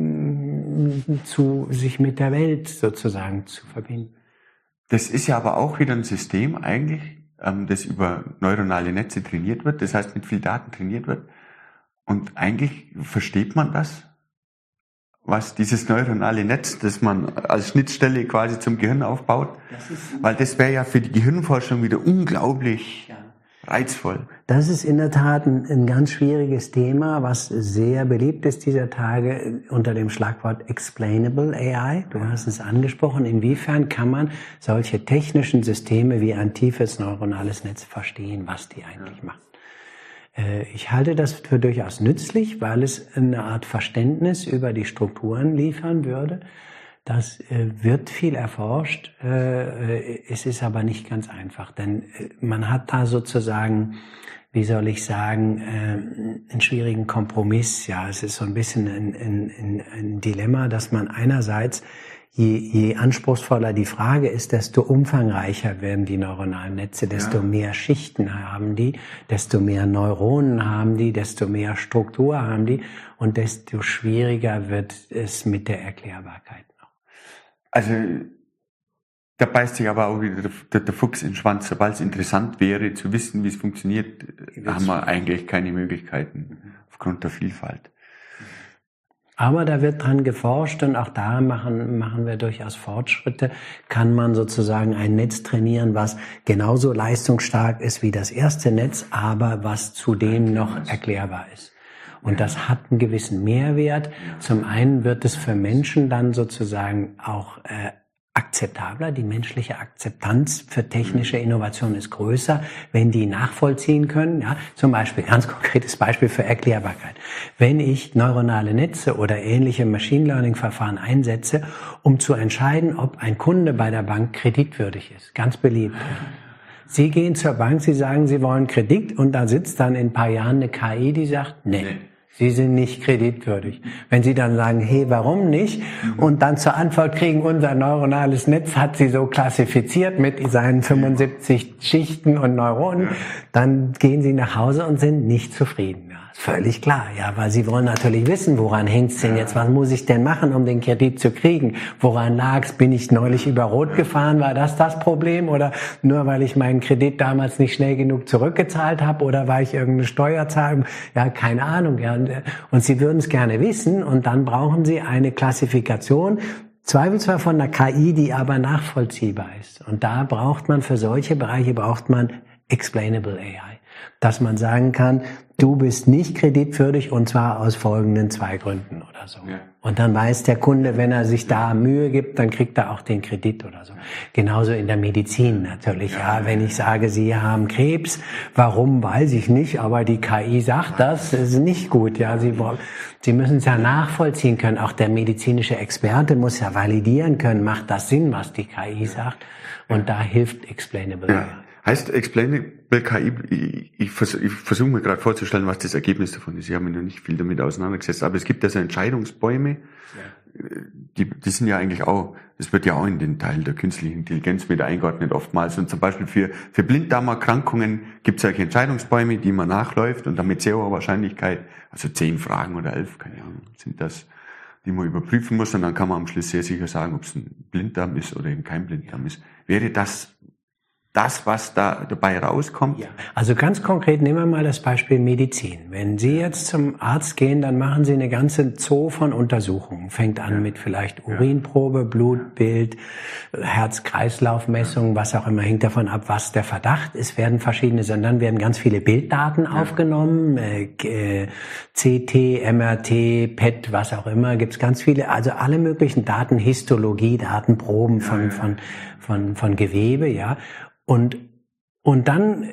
zu sich mit der Welt sozusagen zu verbinden. Das ist ja aber auch wieder ein System eigentlich, ähm, das über neuronale Netze trainiert wird, das heißt mit viel Daten trainiert wird. Und eigentlich versteht man das was dieses neuronale Netz, das man als Schnittstelle quasi zum Gehirn aufbaut, das weil das wäre ja für die Gehirnforschung wieder unglaublich ja. reizvoll. Das ist in der Tat ein, ein, ganz schwieriges Thema, was sehr beliebt ist dieser Tage unter dem Schlagwort Explainable AI. Du hast es angesprochen. Inwiefern kann man solche technischen Systeme wie ein tiefes neuronales Netz verstehen, was die eigentlich ja. machen? Äh, ich halte das für durchaus nützlich, weil es eine Art Verständnis über die Strukturen liefern würde. Das äh, wird viel erforscht. Äh, es ist aber nicht ganz einfach, denn man hat da sozusagen, wie soll ich sagen, einen schwierigen Kompromiss. Ja, es ist so ein bisschen ein, ein, ein Dilemma, dass man einerseits je, je anspruchsvoller die Frage ist, desto umfangreicher werden die neuronalen Netze, desto ja. mehr Schichten haben die, desto mehr Neuronen haben die, desto mehr Struktur haben die und desto schwieriger wird es mit der Erklärbarkeit noch. Also da beißt sich aber auch wieder der, der Fuchs in den Schwanz. Sobald es interessant wäre zu wissen, wie es funktioniert, haben wir eigentlich keine Möglichkeiten aufgrund der Vielfalt. Aber da wird dran geforscht und auch da machen, machen wir durchaus Fortschritte. Kann man sozusagen ein Netz trainieren, was genauso leistungsstark ist wie das erste Netz, aber was zudem noch erklärbar ist. Und das hat einen gewissen Mehrwert. Zum einen wird es für Menschen dann sozusagen auch äh, akzeptabler, die menschliche Akzeptanz für technische Innovation ist größer, wenn die nachvollziehen können. Ja, zum Beispiel, ganz konkretes Beispiel für Erklärbarkeit. Wenn ich neuronale Netze oder ähnliche Machine Learning Verfahren einsetze, um zu entscheiden, ob ein Kunde bei der Bank kreditwürdig ist, ganz beliebt. Sie gehen zur Bank, Sie sagen, Sie wollen Kredit und da sitzt dann in ein paar Jahren eine KI, die sagt, nee. nee Sie sind nicht kreditwürdig. Wenn Sie dann sagen, hey, warum nicht? Und dann zur Antwort kriegen, unser neuronales Netz hat Sie so klassifiziert mit seinen 75 Schichten und Neuronen, dann gehen Sie nach Hause und sind nicht zufrieden. Völlig klar, ja, weil sie wollen natürlich wissen, woran hängt's denn jetzt? Was muss ich denn machen, um den Kredit zu kriegen? Woran lag's? Bin ich neulich über Rot gefahren? War das das Problem? Oder nur weil ich meinen Kredit damals nicht schnell genug zurückgezahlt habe? Oder war ich irgendeine Steuerzahlung? Ja, keine Ahnung. Ja. Und sie würden es gerne wissen. Und dann brauchen sie eine Klassifikation, Zweifelsfall von einer KI, die aber nachvollziehbar ist. Und da braucht man für solche Bereiche braucht man explainable AI dass man sagen kann, du bist nicht kreditwürdig und zwar aus folgenden zwei Gründen oder so. Ja. Und dann weiß der Kunde, wenn er sich da Mühe gibt, dann kriegt er auch den Kredit oder so. Genauso in der Medizin natürlich. Ja, ja wenn ich sage, Sie haben Krebs, warum weiß ich nicht, aber die KI sagt das, ist nicht gut. Ja, Sie, Sie müssen es ja nachvollziehen können. Auch der medizinische Experte muss ja validieren können, macht das Sinn, was die KI sagt. Und da hilft Explainable. Ja. Heißt Explainable ich, ich, vers ich versuche mir gerade vorzustellen, was das Ergebnis davon ist. Ich habe mich noch nicht viel damit auseinandergesetzt, aber es gibt also Entscheidungsbäume, ja. die, die sind ja eigentlich auch, das wird ja auch in den Teil der künstlichen Intelligenz mit eingeordnet oftmals. Und zum Beispiel für, für Blinddarmerkrankungen gibt es solche Entscheidungsbäume, die man nachläuft und damit sehr hoher Wahrscheinlichkeit, also zehn Fragen oder elf, keine Ahnung, sind das, die man überprüfen muss und dann kann man am Schluss sehr sicher sagen, ob es ein Blinddarm ist oder eben kein Blinddarm ist. Wäre das das, was da dabei rauskommt? Ja. Also ganz konkret nehmen wir mal das Beispiel Medizin. Wenn Sie jetzt zum Arzt gehen, dann machen Sie eine ganze Zoo von Untersuchungen. Fängt an ja. mit vielleicht Urinprobe, Blutbild, Herz-Kreislauf-Messung, was auch immer, hängt davon ab, was der Verdacht ist, werden verschiedene, sondern werden ganz viele Bilddaten ja. aufgenommen, äh, äh CT, MRT, PET, was auch immer, gibt's ganz viele, also alle möglichen Daten, Histologie, Datenproben von, von, von, von Gewebe, ja. Und, und dann äh,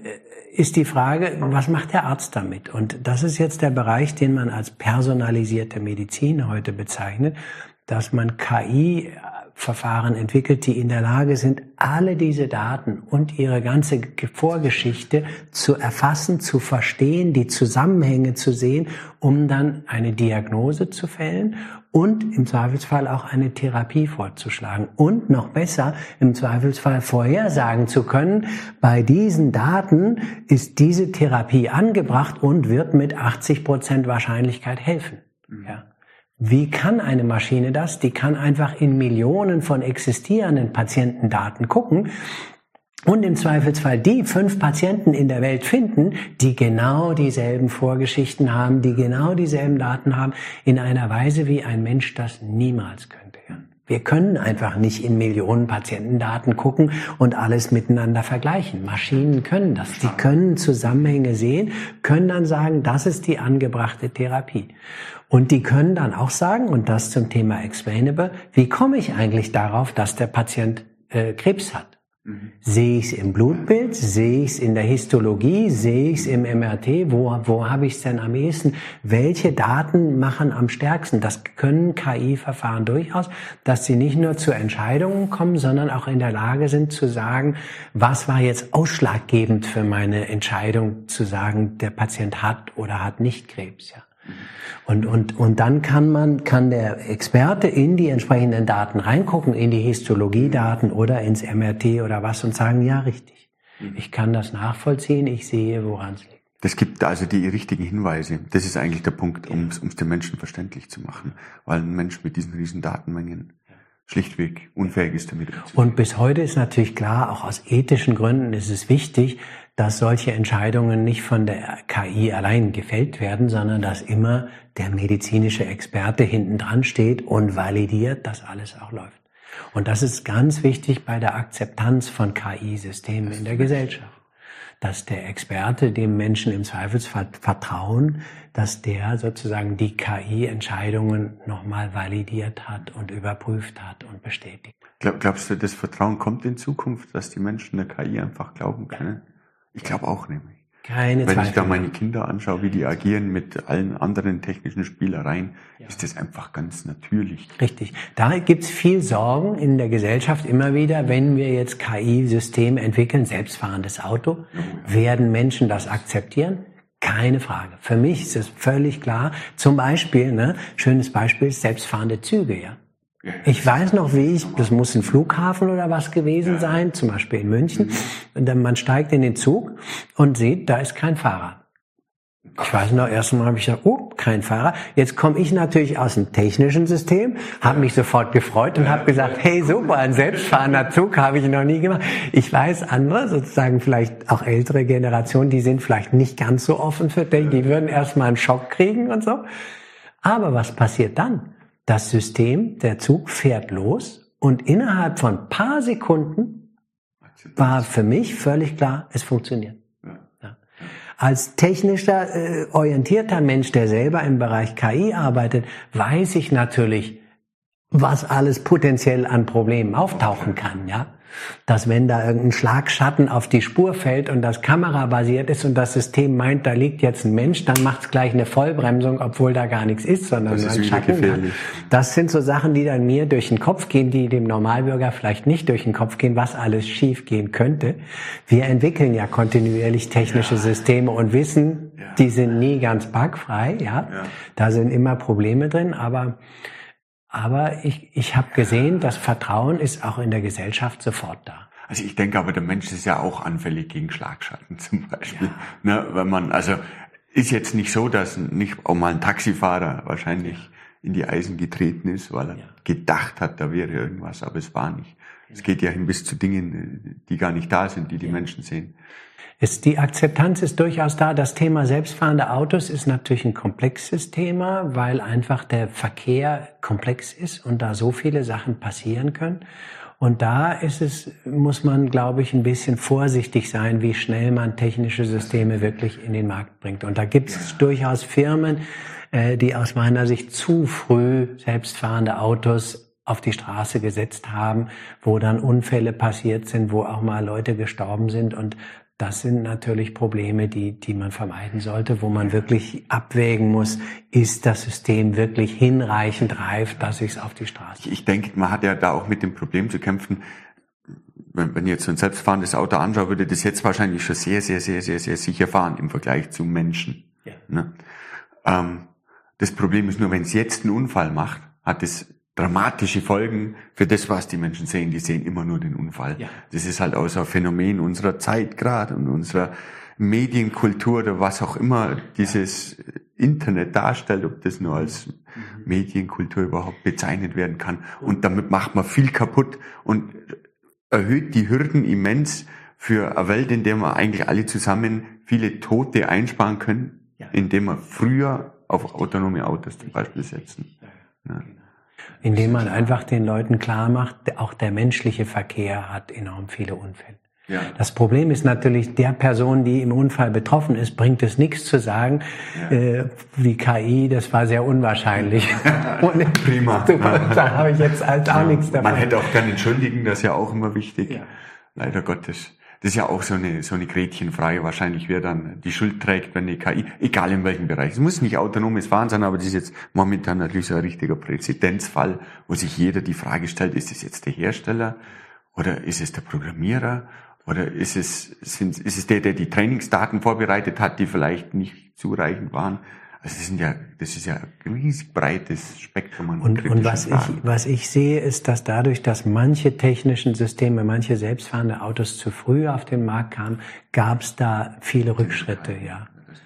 ist die Frage, was macht der Arzt damit? Und das ist jetzt der Bereich, den man als personalisierte Medizin heute bezeichnet, dass man KI Verfahren entwickelt, die in der Lage sind, alle diese Daten und ihre ganze Vorgeschichte zu erfassen, zu verstehen, die Zusammenhänge zu sehen, um dann eine Diagnose zu fällen und im Zweifelsfall auch eine Therapie vorzuschlagen und noch besser im Zweifelsfall vorhersagen zu können, bei diesen Daten ist diese Therapie angebracht und wird mit 80 Prozent Wahrscheinlichkeit helfen. Mhm. Ja. Wie kann eine Maschine das? Die kann einfach in Millionen von existierenden Patientendaten gucken und im Zweifelsfall die fünf Patienten in der Welt finden, die genau dieselben Vorgeschichten haben, die genau dieselben Daten haben, in einer Weise, wie ein Mensch das niemals könnte. Wir können einfach nicht in Millionen Patientendaten gucken und alles miteinander vergleichen. Maschinen können das. Die können Zusammenhänge sehen, können dann sagen, das ist die angebrachte Therapie. Und die können dann auch sagen, und das zum Thema Explainable, wie komme ich eigentlich darauf, dass der Patient äh, Krebs hat? Mhm. Sehe ich es im Blutbild? Sehe ich es in der Histologie? Sehe ich es im MRT? Wo, wo habe ich es denn am ehesten? Welche Daten machen am stärksten? Das können KI-Verfahren durchaus, dass sie nicht nur zu Entscheidungen kommen, sondern auch in der Lage sind zu sagen, was war jetzt ausschlaggebend für meine Entscheidung zu sagen, der Patient hat oder hat nicht Krebs, ja. Und, und, und dann kann man, kann der Experte in die entsprechenden Daten reingucken, in die Histologiedaten oder ins MRT oder was und sagen, ja, richtig. Mhm. Ich kann das nachvollziehen, ich sehe, woran es liegt. Das gibt also die richtigen Hinweise. Das ist eigentlich der Punkt, um es den Menschen verständlich zu machen. Weil ein Mensch mit diesen riesen Datenmengen schlichtweg unfähig ist damit umzugehen. Und bis heute ist natürlich klar, auch aus ethischen Gründen ist es wichtig, dass solche Entscheidungen nicht von der KI allein gefällt werden, sondern dass immer der medizinische Experte hinten dran steht und validiert, dass alles auch läuft. Und das ist ganz wichtig bei der Akzeptanz von KI-Systemen in der Gesellschaft. Dass der Experte dem Menschen im Zweifelsfall vertrauen, dass der sozusagen die KI-Entscheidungen nochmal validiert hat und überprüft hat und bestätigt. Glaubst du, das Vertrauen kommt in Zukunft, dass die Menschen der KI einfach glauben können? Ich glaube auch nämlich. Keine Wenn Zweifel. ich da meine Kinder anschaue, wie die agieren mit allen anderen technischen Spielereien, ja. ist das einfach ganz natürlich. Richtig. Da gibt's viel Sorgen in der Gesellschaft immer wieder, wenn wir jetzt KI-Systeme entwickeln, selbstfahrendes Auto, ja. werden Menschen das akzeptieren? Keine Frage. Für mich ist es völlig klar. Zum Beispiel, ne, schönes Beispiel, selbstfahrende Züge, ja. Ich weiß noch, wie ich, das muss ein Flughafen oder was gewesen sein, zum Beispiel in München. Und dann man steigt in den Zug und sieht, da ist kein Fahrer. Ich weiß noch, erst einmal habe ich gesagt, oh, kein Fahrer. Jetzt komme ich natürlich aus dem technischen System, habe mich sofort gefreut und habe gesagt, hey, super, ein selbstfahrender Zug habe ich noch nie gemacht. Ich weiß, andere, sozusagen vielleicht auch ältere Generationen, die sind vielleicht nicht ganz so offen für Technik, die würden erstmal einen Schock kriegen und so. Aber was passiert dann? Das System, der Zug fährt los und innerhalb von paar Sekunden war für mich völlig klar, es funktioniert. Ja. Als technischer, äh, orientierter Mensch, der selber im Bereich KI arbeitet, weiß ich natürlich, was alles potenziell an Problemen auftauchen kann, ja dass wenn da irgendein Schlagschatten auf die Spur fällt und das kamerabasiert ist und das System meint, da liegt jetzt ein Mensch, dann macht es gleich eine Vollbremsung, obwohl da gar nichts ist, sondern das ein Schatten. gefährlich. Das sind so Sachen, die dann mir durch den Kopf gehen, die dem Normalbürger vielleicht nicht durch den Kopf gehen, was alles schief gehen könnte. Wir entwickeln ja kontinuierlich technische Systeme und wissen, Ja. die sind nie ganz bugfrei, ja. Ja. Da sind immer Probleme drin, aber aber ich, ich habe gesehen, das Vertrauen ist auch in der Gesellschaft sofort da. Also ich denke aber, der Mensch ist ja auch anfällig gegen Schlagschatten zum Beispiel. Ne, wenn man, also ist jetzt nicht so, dass nicht auch mal ein Taxifahrer wahrscheinlich in die Eisen getreten ist, weil er Ja. gedacht hat, da wäre irgendwas, aber es war nicht. Es geht ja hin bis zu Dingen, die gar nicht da sind, die die Menschen sehen. Ist, die Akzeptanz ist durchaus da. Das Thema selbstfahrende Autos ist natürlich ein komplexes Thema, weil einfach der Verkehr komplex ist und da so viele Sachen passieren können. Und da ist es, muss man, glaube ich, ein bisschen vorsichtig sein, wie schnell man technische Systeme wirklich in den Markt bringt. Und da gibt es durchaus Firmen, äh, die aus meiner Sicht zu früh selbstfahrende Autos auf die Straße gesetzt haben, wo dann Unfälle passiert sind, wo auch mal Leute gestorben sind. Und das sind natürlich Probleme, die, die man vermeiden sollte, wo man wirklich abwägen muss, ist das System wirklich hinreichend reif, dass ich es auf die Straße. Ich, ich denke, man hat ja da auch mit dem Problem zu kämpfen, wenn, wenn ich jetzt so ein selbstfahrendes Auto anschaue, würde das jetzt wahrscheinlich schon sehr, sehr, sehr, sehr, sehr sicher fahren im Vergleich zu Menschen. Ja. Ne? Ähm, das Problem ist nur, wenn es jetzt einen Unfall macht, hat es dramatische Folgen für das, was die Menschen sehen. Die sehen immer nur den Unfall. Ja. Das ist halt auch so ein Phänomen unserer Zeit gerade und unserer Medienkultur oder was auch immer dieses Internet darstellt, ob das nur als Medienkultur überhaupt bezeichnet werden kann. Und damit macht man viel kaputt und erhöht die Hürden immens für eine Welt, in der wir eigentlich alle zusammen viele Tote einsparen können, indem wir früher auf autonome Autos zum Beispiel setzen. Ja. Indem man einfach den Leuten klar macht, auch der menschliche Verkehr hat enorm viele Unfälle. Ja. Das Problem ist natürlich, der Person, die im Unfall betroffen ist, bringt es nichts zu sagen, äh, wie KI, das war sehr unwahrscheinlich. Prima. da habe ich jetzt halt auch nichts davon. Man hätte auch gerne entschuldigen, das ist ja auch immer wichtig. Ja. Leider Gottes. Das ist ja auch so eine, so eine Gretchenfrage wahrscheinlich, wer dann die Schuld trägt, wenn die KI, egal in welchem Bereich. Es muss nicht autonomes Fahren sein, aber das ist jetzt momentan natürlich so ein richtiger Präzedenzfall, wo sich jeder die Frage stellt, ist es jetzt der Hersteller oder ist es der Programmierer oder ist es, sind, ist es der, der die Trainingsdaten vorbereitet hat, die vielleicht nicht zureichend waren? Also das sind ja, das ist ja ein riesig breites Spektrum an Und, und was, ich, Fragen. was ich sehe, ist, dass dadurch, dass manche technischen Systeme, manche selbstfahrende Autos zu früh auf den Markt kamen, gab es da viele Rückschritte, ja. Ich.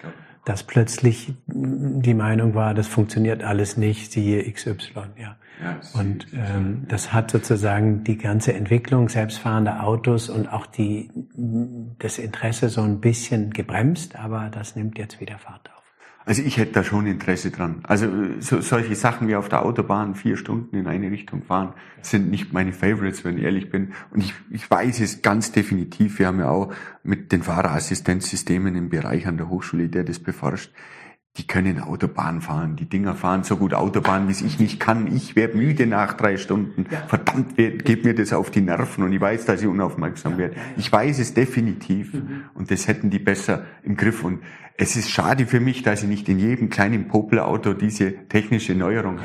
Dass plötzlich die Meinung war, das funktioniert alles nicht, siehe XY, ja. Ja, Und ähm, das hat sozusagen die ganze Entwicklung selbstfahrender Autos und auch die, das Interesse so ein bisschen gebremst, aber das nimmt jetzt wieder Fahrt auf. Also ich hätte da schon Interesse dran. Also äh, so, solche Sachen wie auf der Autobahn vier Stunden in eine Richtung fahren, sind nicht meine Favorites, wenn ich ehrlich bin. Und ich, ich weiß es ganz definitiv. Wir haben ja auch mit den Fahrerassistenzsystemen im Bereich an der Hochschule, der das beforscht. Die können Autobahn fahren. Die Dinger fahren so gut Autobahn, wie es ich nicht kann. Ich werde müde nach drei Stunden. Verdammt, wer- geht mir das auf die Nerven und ich weiß, dass ich unaufmerksam werde. Ich weiß es definitiv. Und das hätten die besser im Griff. Und es ist schade für mich, dass ich nicht in jedem kleinen Popelauto diese technische Neuerung,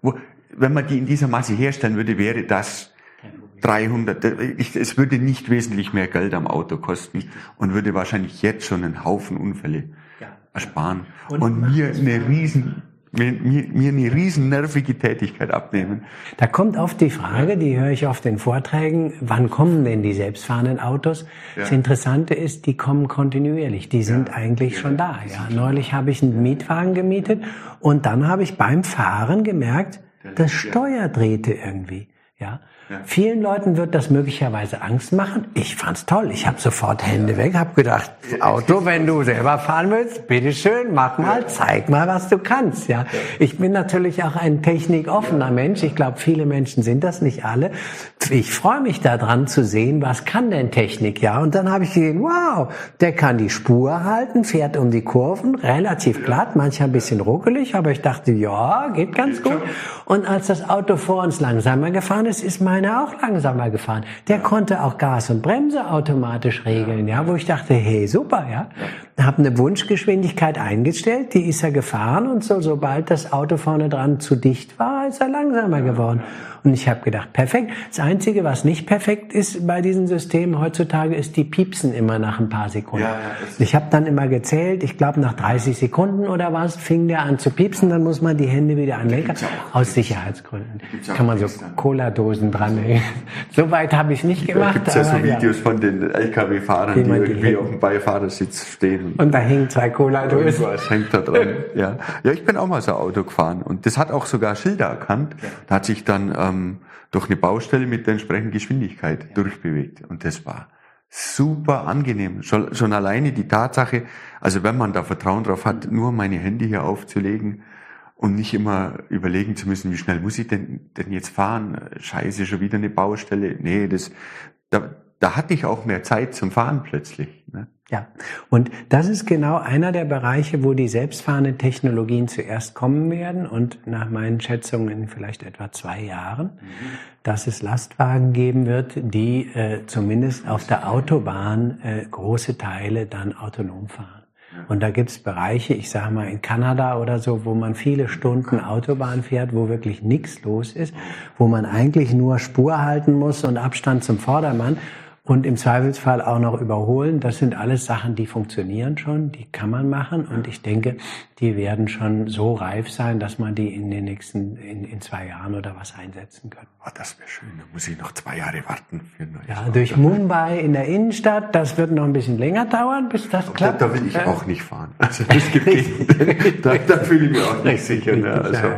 wo, wenn man die in dieser Masse herstellen würde, wäre das 300, ich, es würde nicht wesentlich mehr Geld am Auto kosten und würde wahrscheinlich jetzt schon einen Haufen Unfälle ersparen und, Und mir eine riesen, mir, mir mir eine riesen nervige Tätigkeit abnehmen. Da kommt oft die Frage, die höre ich auf den Vorträgen, wann kommen denn die selbstfahrenden Autos? Das Interessante ist, die kommen kontinuierlich, die sind eigentlich schon da. Ja. Neulich habe ich einen Mietwagen gemietet und dann habe ich beim Fahren gemerkt, das Steuer drehte irgendwie. Ja. Vielen Leuten wird das möglicherweise Angst machen. Ich fand's toll. Ich habe sofort Hände weg, habe gedacht, Auto, wenn du selber fahren willst, bitteschön, mach mal, zeig mal, was du kannst. Ja, ich bin natürlich auch ein technikoffener Mensch. Ich glaube, viele Menschen sind das, nicht alle. ich freue mich daran zu sehen, was kann denn Technik, ja. Und dann habe ich gesehen, wow, der kann die Spur halten, fährt um die Kurven, relativ glatt, manchmal ein bisschen ruckelig, aber ich dachte, ja, geht ganz gut. Und als das Auto vor uns langsamer gefahren ist, ist meine auch langsamer gefahren. Der konnte auch Gas und Bremse automatisch regeln, ja, wo ich dachte, hey, super, ja. Habe eine Wunschgeschwindigkeit eingestellt, die ist er gefahren und so, sobald das Auto vorne dran zu dicht war, ist er langsamer geworden. Und ich habe gedacht, perfekt. Das Einzige, was nicht perfekt ist bei diesen Systemen heutzutage, ist die piepsen immer nach ein paar Sekunden. Ja, ich habe dann immer gezählt, ich glaube nach 30 Sekunden oder was, fing der an zu piepsen, dann muss man die Hände wieder anlegen. Aus Sicherheitsgründen. Kann man so Cola-Dosen dranhängen. so weit habe ich nicht gemacht. Da gibt ja so Videos ja. von den LKW-Fahrern, die, die irgendwie die auf dem Beifahrersitz stehen. Und da hängen zwei Cola-Dosen. Was hängt da dran. Ja. ja, ich bin auch mal so Auto gefahren und das hat auch sogar Schilder erkannt. Da hat sich dann ähm, ähm, durch eine Baustelle mit der entsprechenden Geschwindigkeit ja. durchbewegt. Und das war super angenehm. Schon, schon alleine die Tatsache, also wenn man da Vertrauen drauf hat, nur meine Hände hier aufzulegen und nicht immer überlegen zu müssen, wie schnell muss ich denn, denn jetzt fahren? Scheiße, schon wieder eine Baustelle. Nee, das, da, da hatte ich auch mehr Zeit zum Fahren plötzlich. Ne? Ja, und das ist genau einer der Bereiche, wo die selbstfahrenden Technologien zuerst kommen werden und nach meinen Schätzungen in vielleicht etwa zwei Jahren, mhm. dass es Lastwagen geben wird, die äh, zumindest auf der Autobahn äh, große Teile dann autonom fahren. Und da gibt's Bereiche, ich sage mal in Kanada oder so, wo man viele Stunden Autobahn fährt, wo wirklich nichts los ist, wo man eigentlich nur Spur halten muss und Abstand zum Vordermann und im Zweifelsfall auch noch überholen. Das sind alles Sachen, die funktionieren schon, die kann man machen und ich denke, die werden schon so reif sein, dass man die in den nächsten, in, in zwei Jahren oder was einsetzen kann. Oh, das wäre schön, da muss ich noch zwei Jahre warten für ein neues Ja, Auto. durch Mumbai in der Innenstadt, das wird noch ein bisschen länger dauern, bis das Aber klappt. Da will ich auch nicht fahren. Also das gibt da, da fühle ich mich auch nicht sicher. Ne? Also,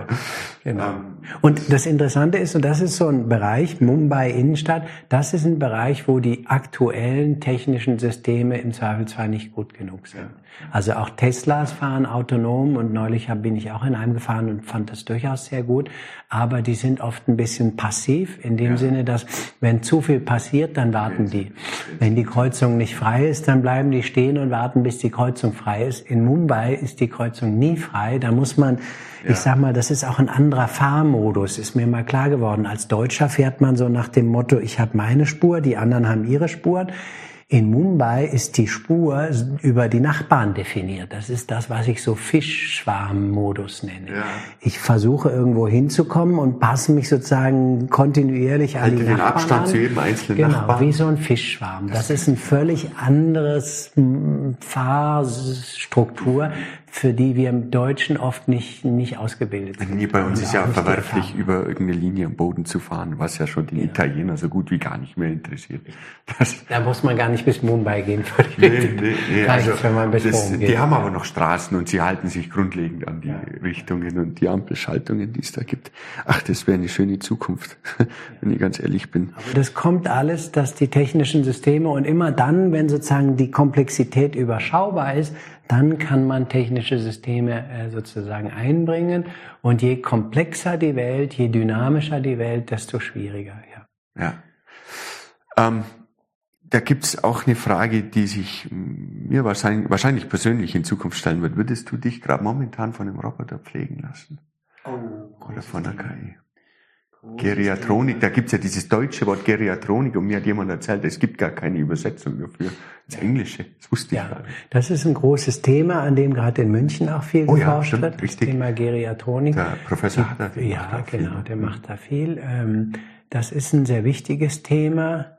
Genau. Ähm, und das Interessante ist, und das ist so ein Bereich, Mumbai Innenstadt, das ist ein Bereich, wo die aktuellen technischen Systeme im Zweifelsfall nicht gut genug sind. Also auch Teslas fahren autonom und neulich bin ich auch in einem gefahren und fand das durchaus sehr gut. Aber die sind oft ein bisschen passiv in dem ja. Sinne, dass wenn zu viel passiert, dann warten die. Wenn die Kreuzung nicht frei ist, dann bleiben die stehen und warten, bis die Kreuzung frei ist. In Mumbai ist die Kreuzung nie frei. Da muss man ja. Ich sag mal, das ist auch ein anderer Fahrmodus, ist mir mal klar geworden. Als Deutscher fährt man so nach dem Motto, ich habe meine Spur, die anderen haben ihre Spuren. In Mumbai ist die Spur über die Nachbarn definiert. Das ist das, was ich so Fischschwarmmodus nenne. Ja. Ich versuche irgendwo hinzukommen und passe mich sozusagen kontinuierlich an die den Nachbarn Abstand an. zu jedem einzelnen genau, Nachbarn. wie so ein Fischschwarm. Das, das ist ein völlig anderes hm, Fahrstruktur für die wir im Deutschen oft nicht, nicht ausgebildet sind. Nee, bei uns ist ja verwerflich, über irgendeine Linie am Boden zu fahren, was ja schon den ja. Italiener so gut wie gar nicht mehr interessiert. Das da muss man gar nicht bis Mumbai gehen. Nee, nee, nee. Also, wenn man bis das, geht. Die haben aber noch Straßen und sie halten sich grundlegend an die ja. Richtungen und die Ampelschaltungen, die es da gibt. Ach, das wäre eine schöne Zukunft, wenn ich ganz ehrlich bin. Aber das kommt alles, dass die technischen Systeme und immer dann, wenn sozusagen die Komplexität überschaubar ist, dann kann man technische Systeme äh, sozusagen einbringen. Und je komplexer die Welt, je dynamischer die Welt, desto schwieriger. Ja. ja. Ähm, da gibt's auch eine Frage, die sich mir wahrscheinlich, wahrscheinlich persönlich in Zukunft stellen wird. Würdest du dich gerade momentan von einem Roboter pflegen lassen? Oh, Oder von einer KI? Geriatronik, da gibt's ja dieses deutsche Wort Geriatronik und mir hat jemand erzählt, es gibt gar keine Übersetzung dafür ins Englische. Das wusste ich ja, gar nicht. Das ist ein großes Thema, an dem gerade in München auch viel oh, geforscht ja, wird. Richtig. Das Thema Geriatronik. Der Professor hat da Ja, da genau, der macht da viel. Ähm, das ist ein sehr wichtiges Thema.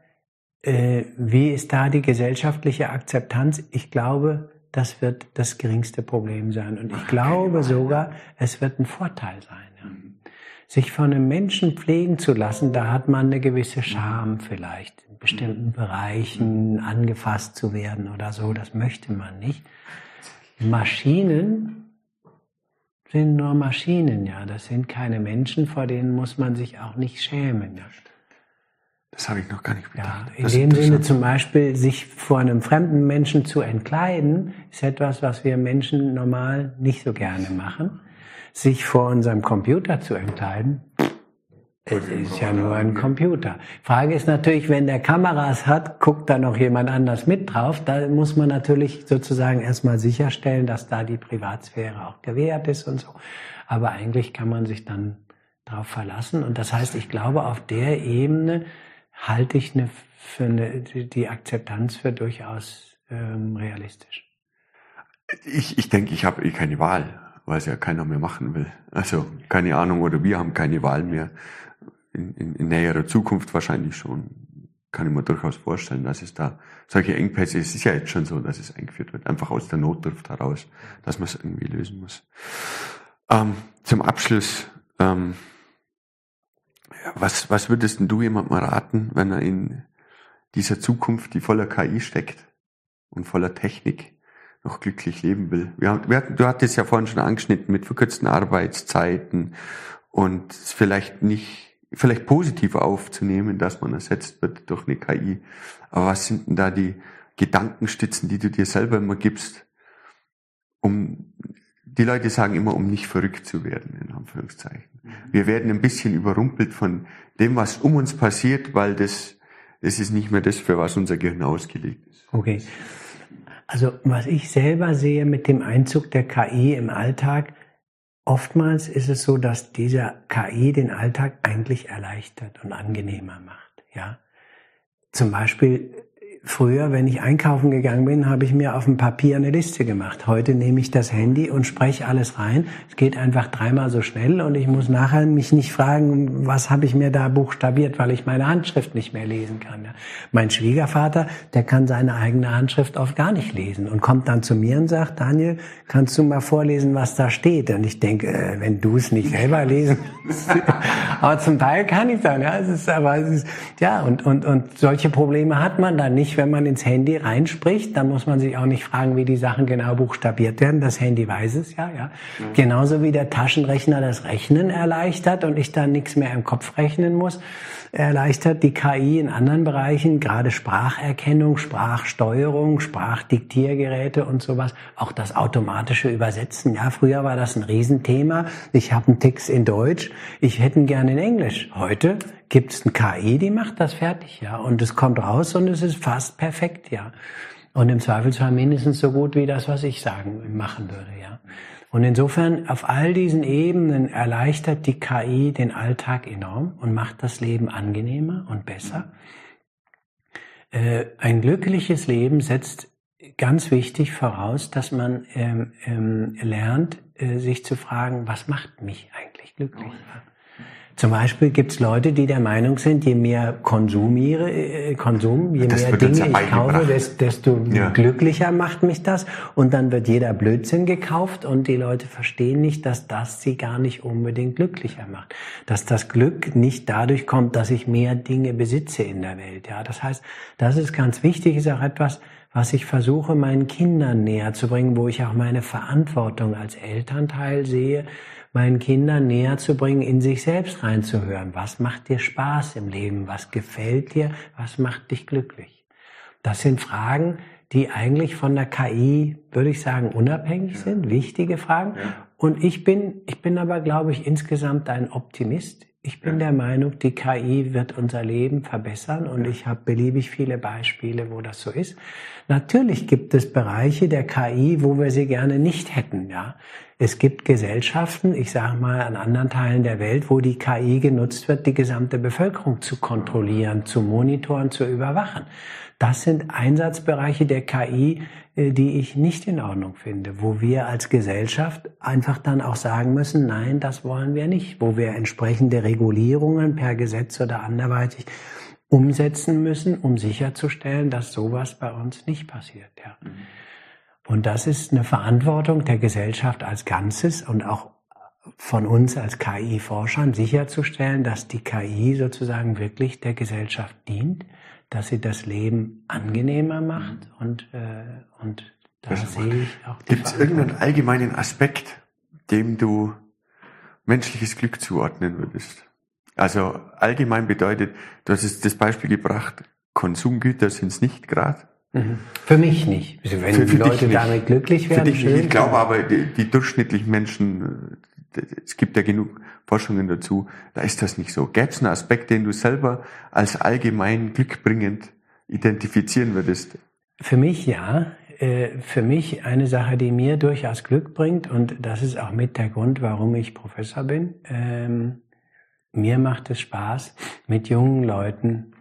Äh, wie ist da die gesellschaftliche Akzeptanz? Ich glaube, das wird das geringste Problem sein. Und ich glaube sogar, es wird ein Vorteil sein sich von einem Menschen pflegen zu lassen, da hat man eine gewisse Scham vielleicht, in bestimmten Bereichen angefasst zu werden oder so, das möchte man nicht. Maschinen sind nur Maschinen, ja, das sind keine Menschen, vor denen muss man sich auch nicht schämen. Ja. Das habe ich noch gar nicht bedacht. Ja, in das dem Sinne zum Beispiel, sich vor einem fremden Menschen zu entkleiden, ist etwas, was wir Menschen normal nicht so gerne machen sich vor unserem Computer zu entkleiden, Es ist ja nur ein Computer. Frage ist natürlich, wenn der Kameras hat, guckt da noch jemand anders mit drauf. Da muss man natürlich sozusagen erstmal sicherstellen, dass da die Privatsphäre auch gewährt ist und so. Aber eigentlich kann man sich dann darauf verlassen. Und das heißt, ich glaube, auf der Ebene halte ich eine, für eine, die Akzeptanz für durchaus ähm, realistisch. Ich, ich denke, ich habe eh keine Wahl, weil es ja keiner mehr machen will. Also keine Ahnung, oder wir haben keine Wahl mehr in, in, in näherer Zukunft wahrscheinlich schon, kann ich mir durchaus vorstellen, dass es da solche Engpässe, es ist ja jetzt schon so, dass es eingeführt wird, einfach aus der Notdurft heraus, dass man es irgendwie lösen muss. Ähm, zum Abschluss, ähm, was, was würdest denn du jemandem raten, wenn er in dieser Zukunft, die voller KI steckt und voller Technik, noch glücklich leben will? Wir wir du hattest ja vorhin schon angeschnitten mit verkürzten Arbeitszeiten und vielleicht nicht vielleicht positiv aufzunehmen, dass man ersetzt wird durch eine KI. Aber was sind denn da die Gedankenstützen, die du dir selber immer gibst, um die Leute sagen immer, um nicht verrückt zu werden, in Anführungszeichen. Mhm. Wir werden ein bisschen überrumpelt von dem, was um uns passiert, weil das, das ist nicht mehr das, für was unser Gehirn ausgelegt ist. Okay. Also was ich selber sehe mit dem Einzug der KI im Alltag, Oftmals ist es so, dass dieser KI den Alltag eigentlich erleichtert und angenehmer macht. Ja, zum Beispiel Früher, wenn ich einkaufen gegangen bin, habe ich mir auf dem Papier eine Liste gemacht. Heute nehme ich das Handy und spreche alles rein. Es geht einfach dreimal so schnell und ich muss nachher mich nicht fragen, was habe ich mir da buchstabiert, weil ich meine Handschrift nicht mehr lesen kann. Mein Schwiegervater, der kann seine eigene Handschrift oft gar nicht lesen und kommt dann zu mir und sagt, Daniel, kannst du mal vorlesen, was da steht? Und ich denke, äh, wenn du es nicht selber lesen kannst. aber zum Teil kann ich dann, ja. Es ist, aber es ist, ja, und, und, und solche Probleme hat man dann nicht wenn man ins Handy reinspricht, dann muss man sich auch nicht fragen, wie die Sachen genau buchstabiert werden. Das Handy weiß es ja, ja. Genauso wie der Taschenrechner das Rechnen erleichtert und ich dann nichts mehr im Kopf rechnen muss, erleichtert die KI in anderen Bereichen, gerade Spracherkennung, Sprachsteuerung, Sprachdiktiergeräte und sowas, auch das automatische Übersetzen. Ja, früher war das ein Riesenthema. Ich habe einen Text in Deutsch, ich hätte ihn gerne in Englisch. Heute gibt es ein KI, die macht das fertig, ja. Und es kommt raus und es ist fast perfekt, ja. Und im Zweifelsfall mindestens so gut wie das, was ich sagen, machen würde, ja. Und insofern auf all diesen Ebenen erleichtert die KI den Alltag enorm und macht das Leben angenehmer und besser. Äh, ein glückliches Leben setzt ganz wichtig voraus, dass man ähm, ähm, lernt, äh, sich zu fragen, was macht mich eigentlich glücklich? Zum Beispiel gibt es Leute, die der Meinung sind, je mehr konsumiere, äh, Konsum, je das mehr Dinge ich kaufe, desto ja. glücklicher macht mich das. Und dann wird jeder Blödsinn gekauft und die Leute verstehen nicht, dass das sie gar nicht unbedingt glücklicher macht. Dass das Glück nicht dadurch kommt, dass ich mehr Dinge besitze in der Welt. Ja, das heißt, das ist ganz wichtig, ist auch etwas, was ich versuche, meinen Kindern näher zu bringen, wo ich auch meine Verantwortung als Elternteil sehe, meinen Kindern näher zu bringen, in sich selbst reinzuhören. Was macht dir Spaß im Leben? Was gefällt dir? Was macht dich glücklich? Das sind Fragen, die eigentlich von der KI, würde ich sagen, unabhängig sind, wichtige Fragen. Und ich bin, ich bin aber, glaube ich, insgesamt ein Optimist. Ich bin der Meinung, die KI wird unser Leben verbessern und ich habe beliebig viele Beispiele, wo das so ist. Natürlich gibt es Bereiche der KI, wo wir sie gerne nicht hätten. Ja, es gibt Gesellschaften, ich sage mal an anderen Teilen der Welt, wo die KI genutzt wird, die gesamte Bevölkerung zu kontrollieren, zu monitoren, zu überwachen. Das sind Einsatzbereiche der KI, äh, die ich nicht in Ordnung finde, wo wir als Gesellschaft einfach dann auch sagen müssen, nein, das wollen wir nicht, wo wir entsprechende Regulierungen per Gesetz oder anderweitig umsetzen müssen, um sicherzustellen, dass sowas bei uns nicht passiert. Ja. Mhm. Und das ist eine Verantwortung der Gesellschaft als Ganzes und auch von uns als KI-Forschern sicherzustellen, dass die KI sozusagen wirklich der Gesellschaft dient dass sie das Leben angenehmer macht und, äh, und da das sehe ich auch die Gibt es irgendeinen allgemeinen Aspekt, dem du menschliches Glück zuordnen würdest? Also allgemein bedeutet, du hast das Beispiel gebracht, Konsumgüter sind es nicht gerade. Für mich nicht. Also wenn für, für die Leute damit glücklich werden. Für dich nicht. Ich glaube aber, die, die durchschnittlichen Menschen es gibt ja genug Forschungen dazu, da ist das nicht so. Gäbe es einen Aspekt, den du selber als allgemein glückbringend identifizieren würdest? Für mich ja. Äh, für mich eine Sache, die mir durchaus Glück bringt, und das ist auch mit der Grund, warum ich Professor bin. Ähm, mir macht es Spaß, mit jungen Leuten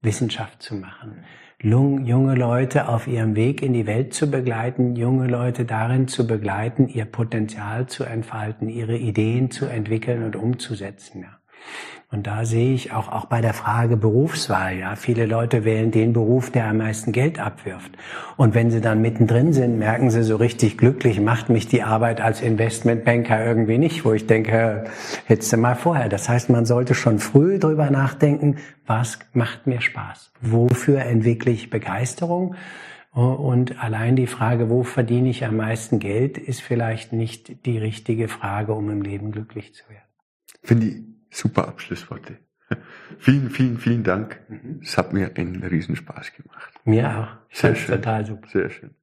Wissenschaft zu machen. Junge Leute auf ihrem Weg in die Welt zu begleiten, junge Leute darin zu begleiten, ihr Potenzial zu entfalten, ihre Ideen zu entwickeln und umzusetzen. Ja. Und da sehe ich auch, auch bei der Frage Berufswahl, ja, viele Leute wählen den Beruf, der am meisten Geld abwirft. Und wenn sie dann mittendrin sind, merken sie so richtig glücklich, macht mich die Arbeit als Investmentbanker irgendwie nicht, wo ich denke, hättest du mal vorher. Das heißt, man sollte schon früh drüber nachdenken, was macht mir Spaß? Wofür entwickle ich Begeisterung? Und allein die Frage, wo verdiene ich am meisten Geld, ist vielleicht nicht die richtige Frage, um im Leben glücklich zu werden. Finde ich Super Abschlussworte. Vielen, vielen, vielen Dank. Mhm. Es hat mir einen Riesenspaß gemacht. Mir auch. Sehr schön. Total super. Sehr schön.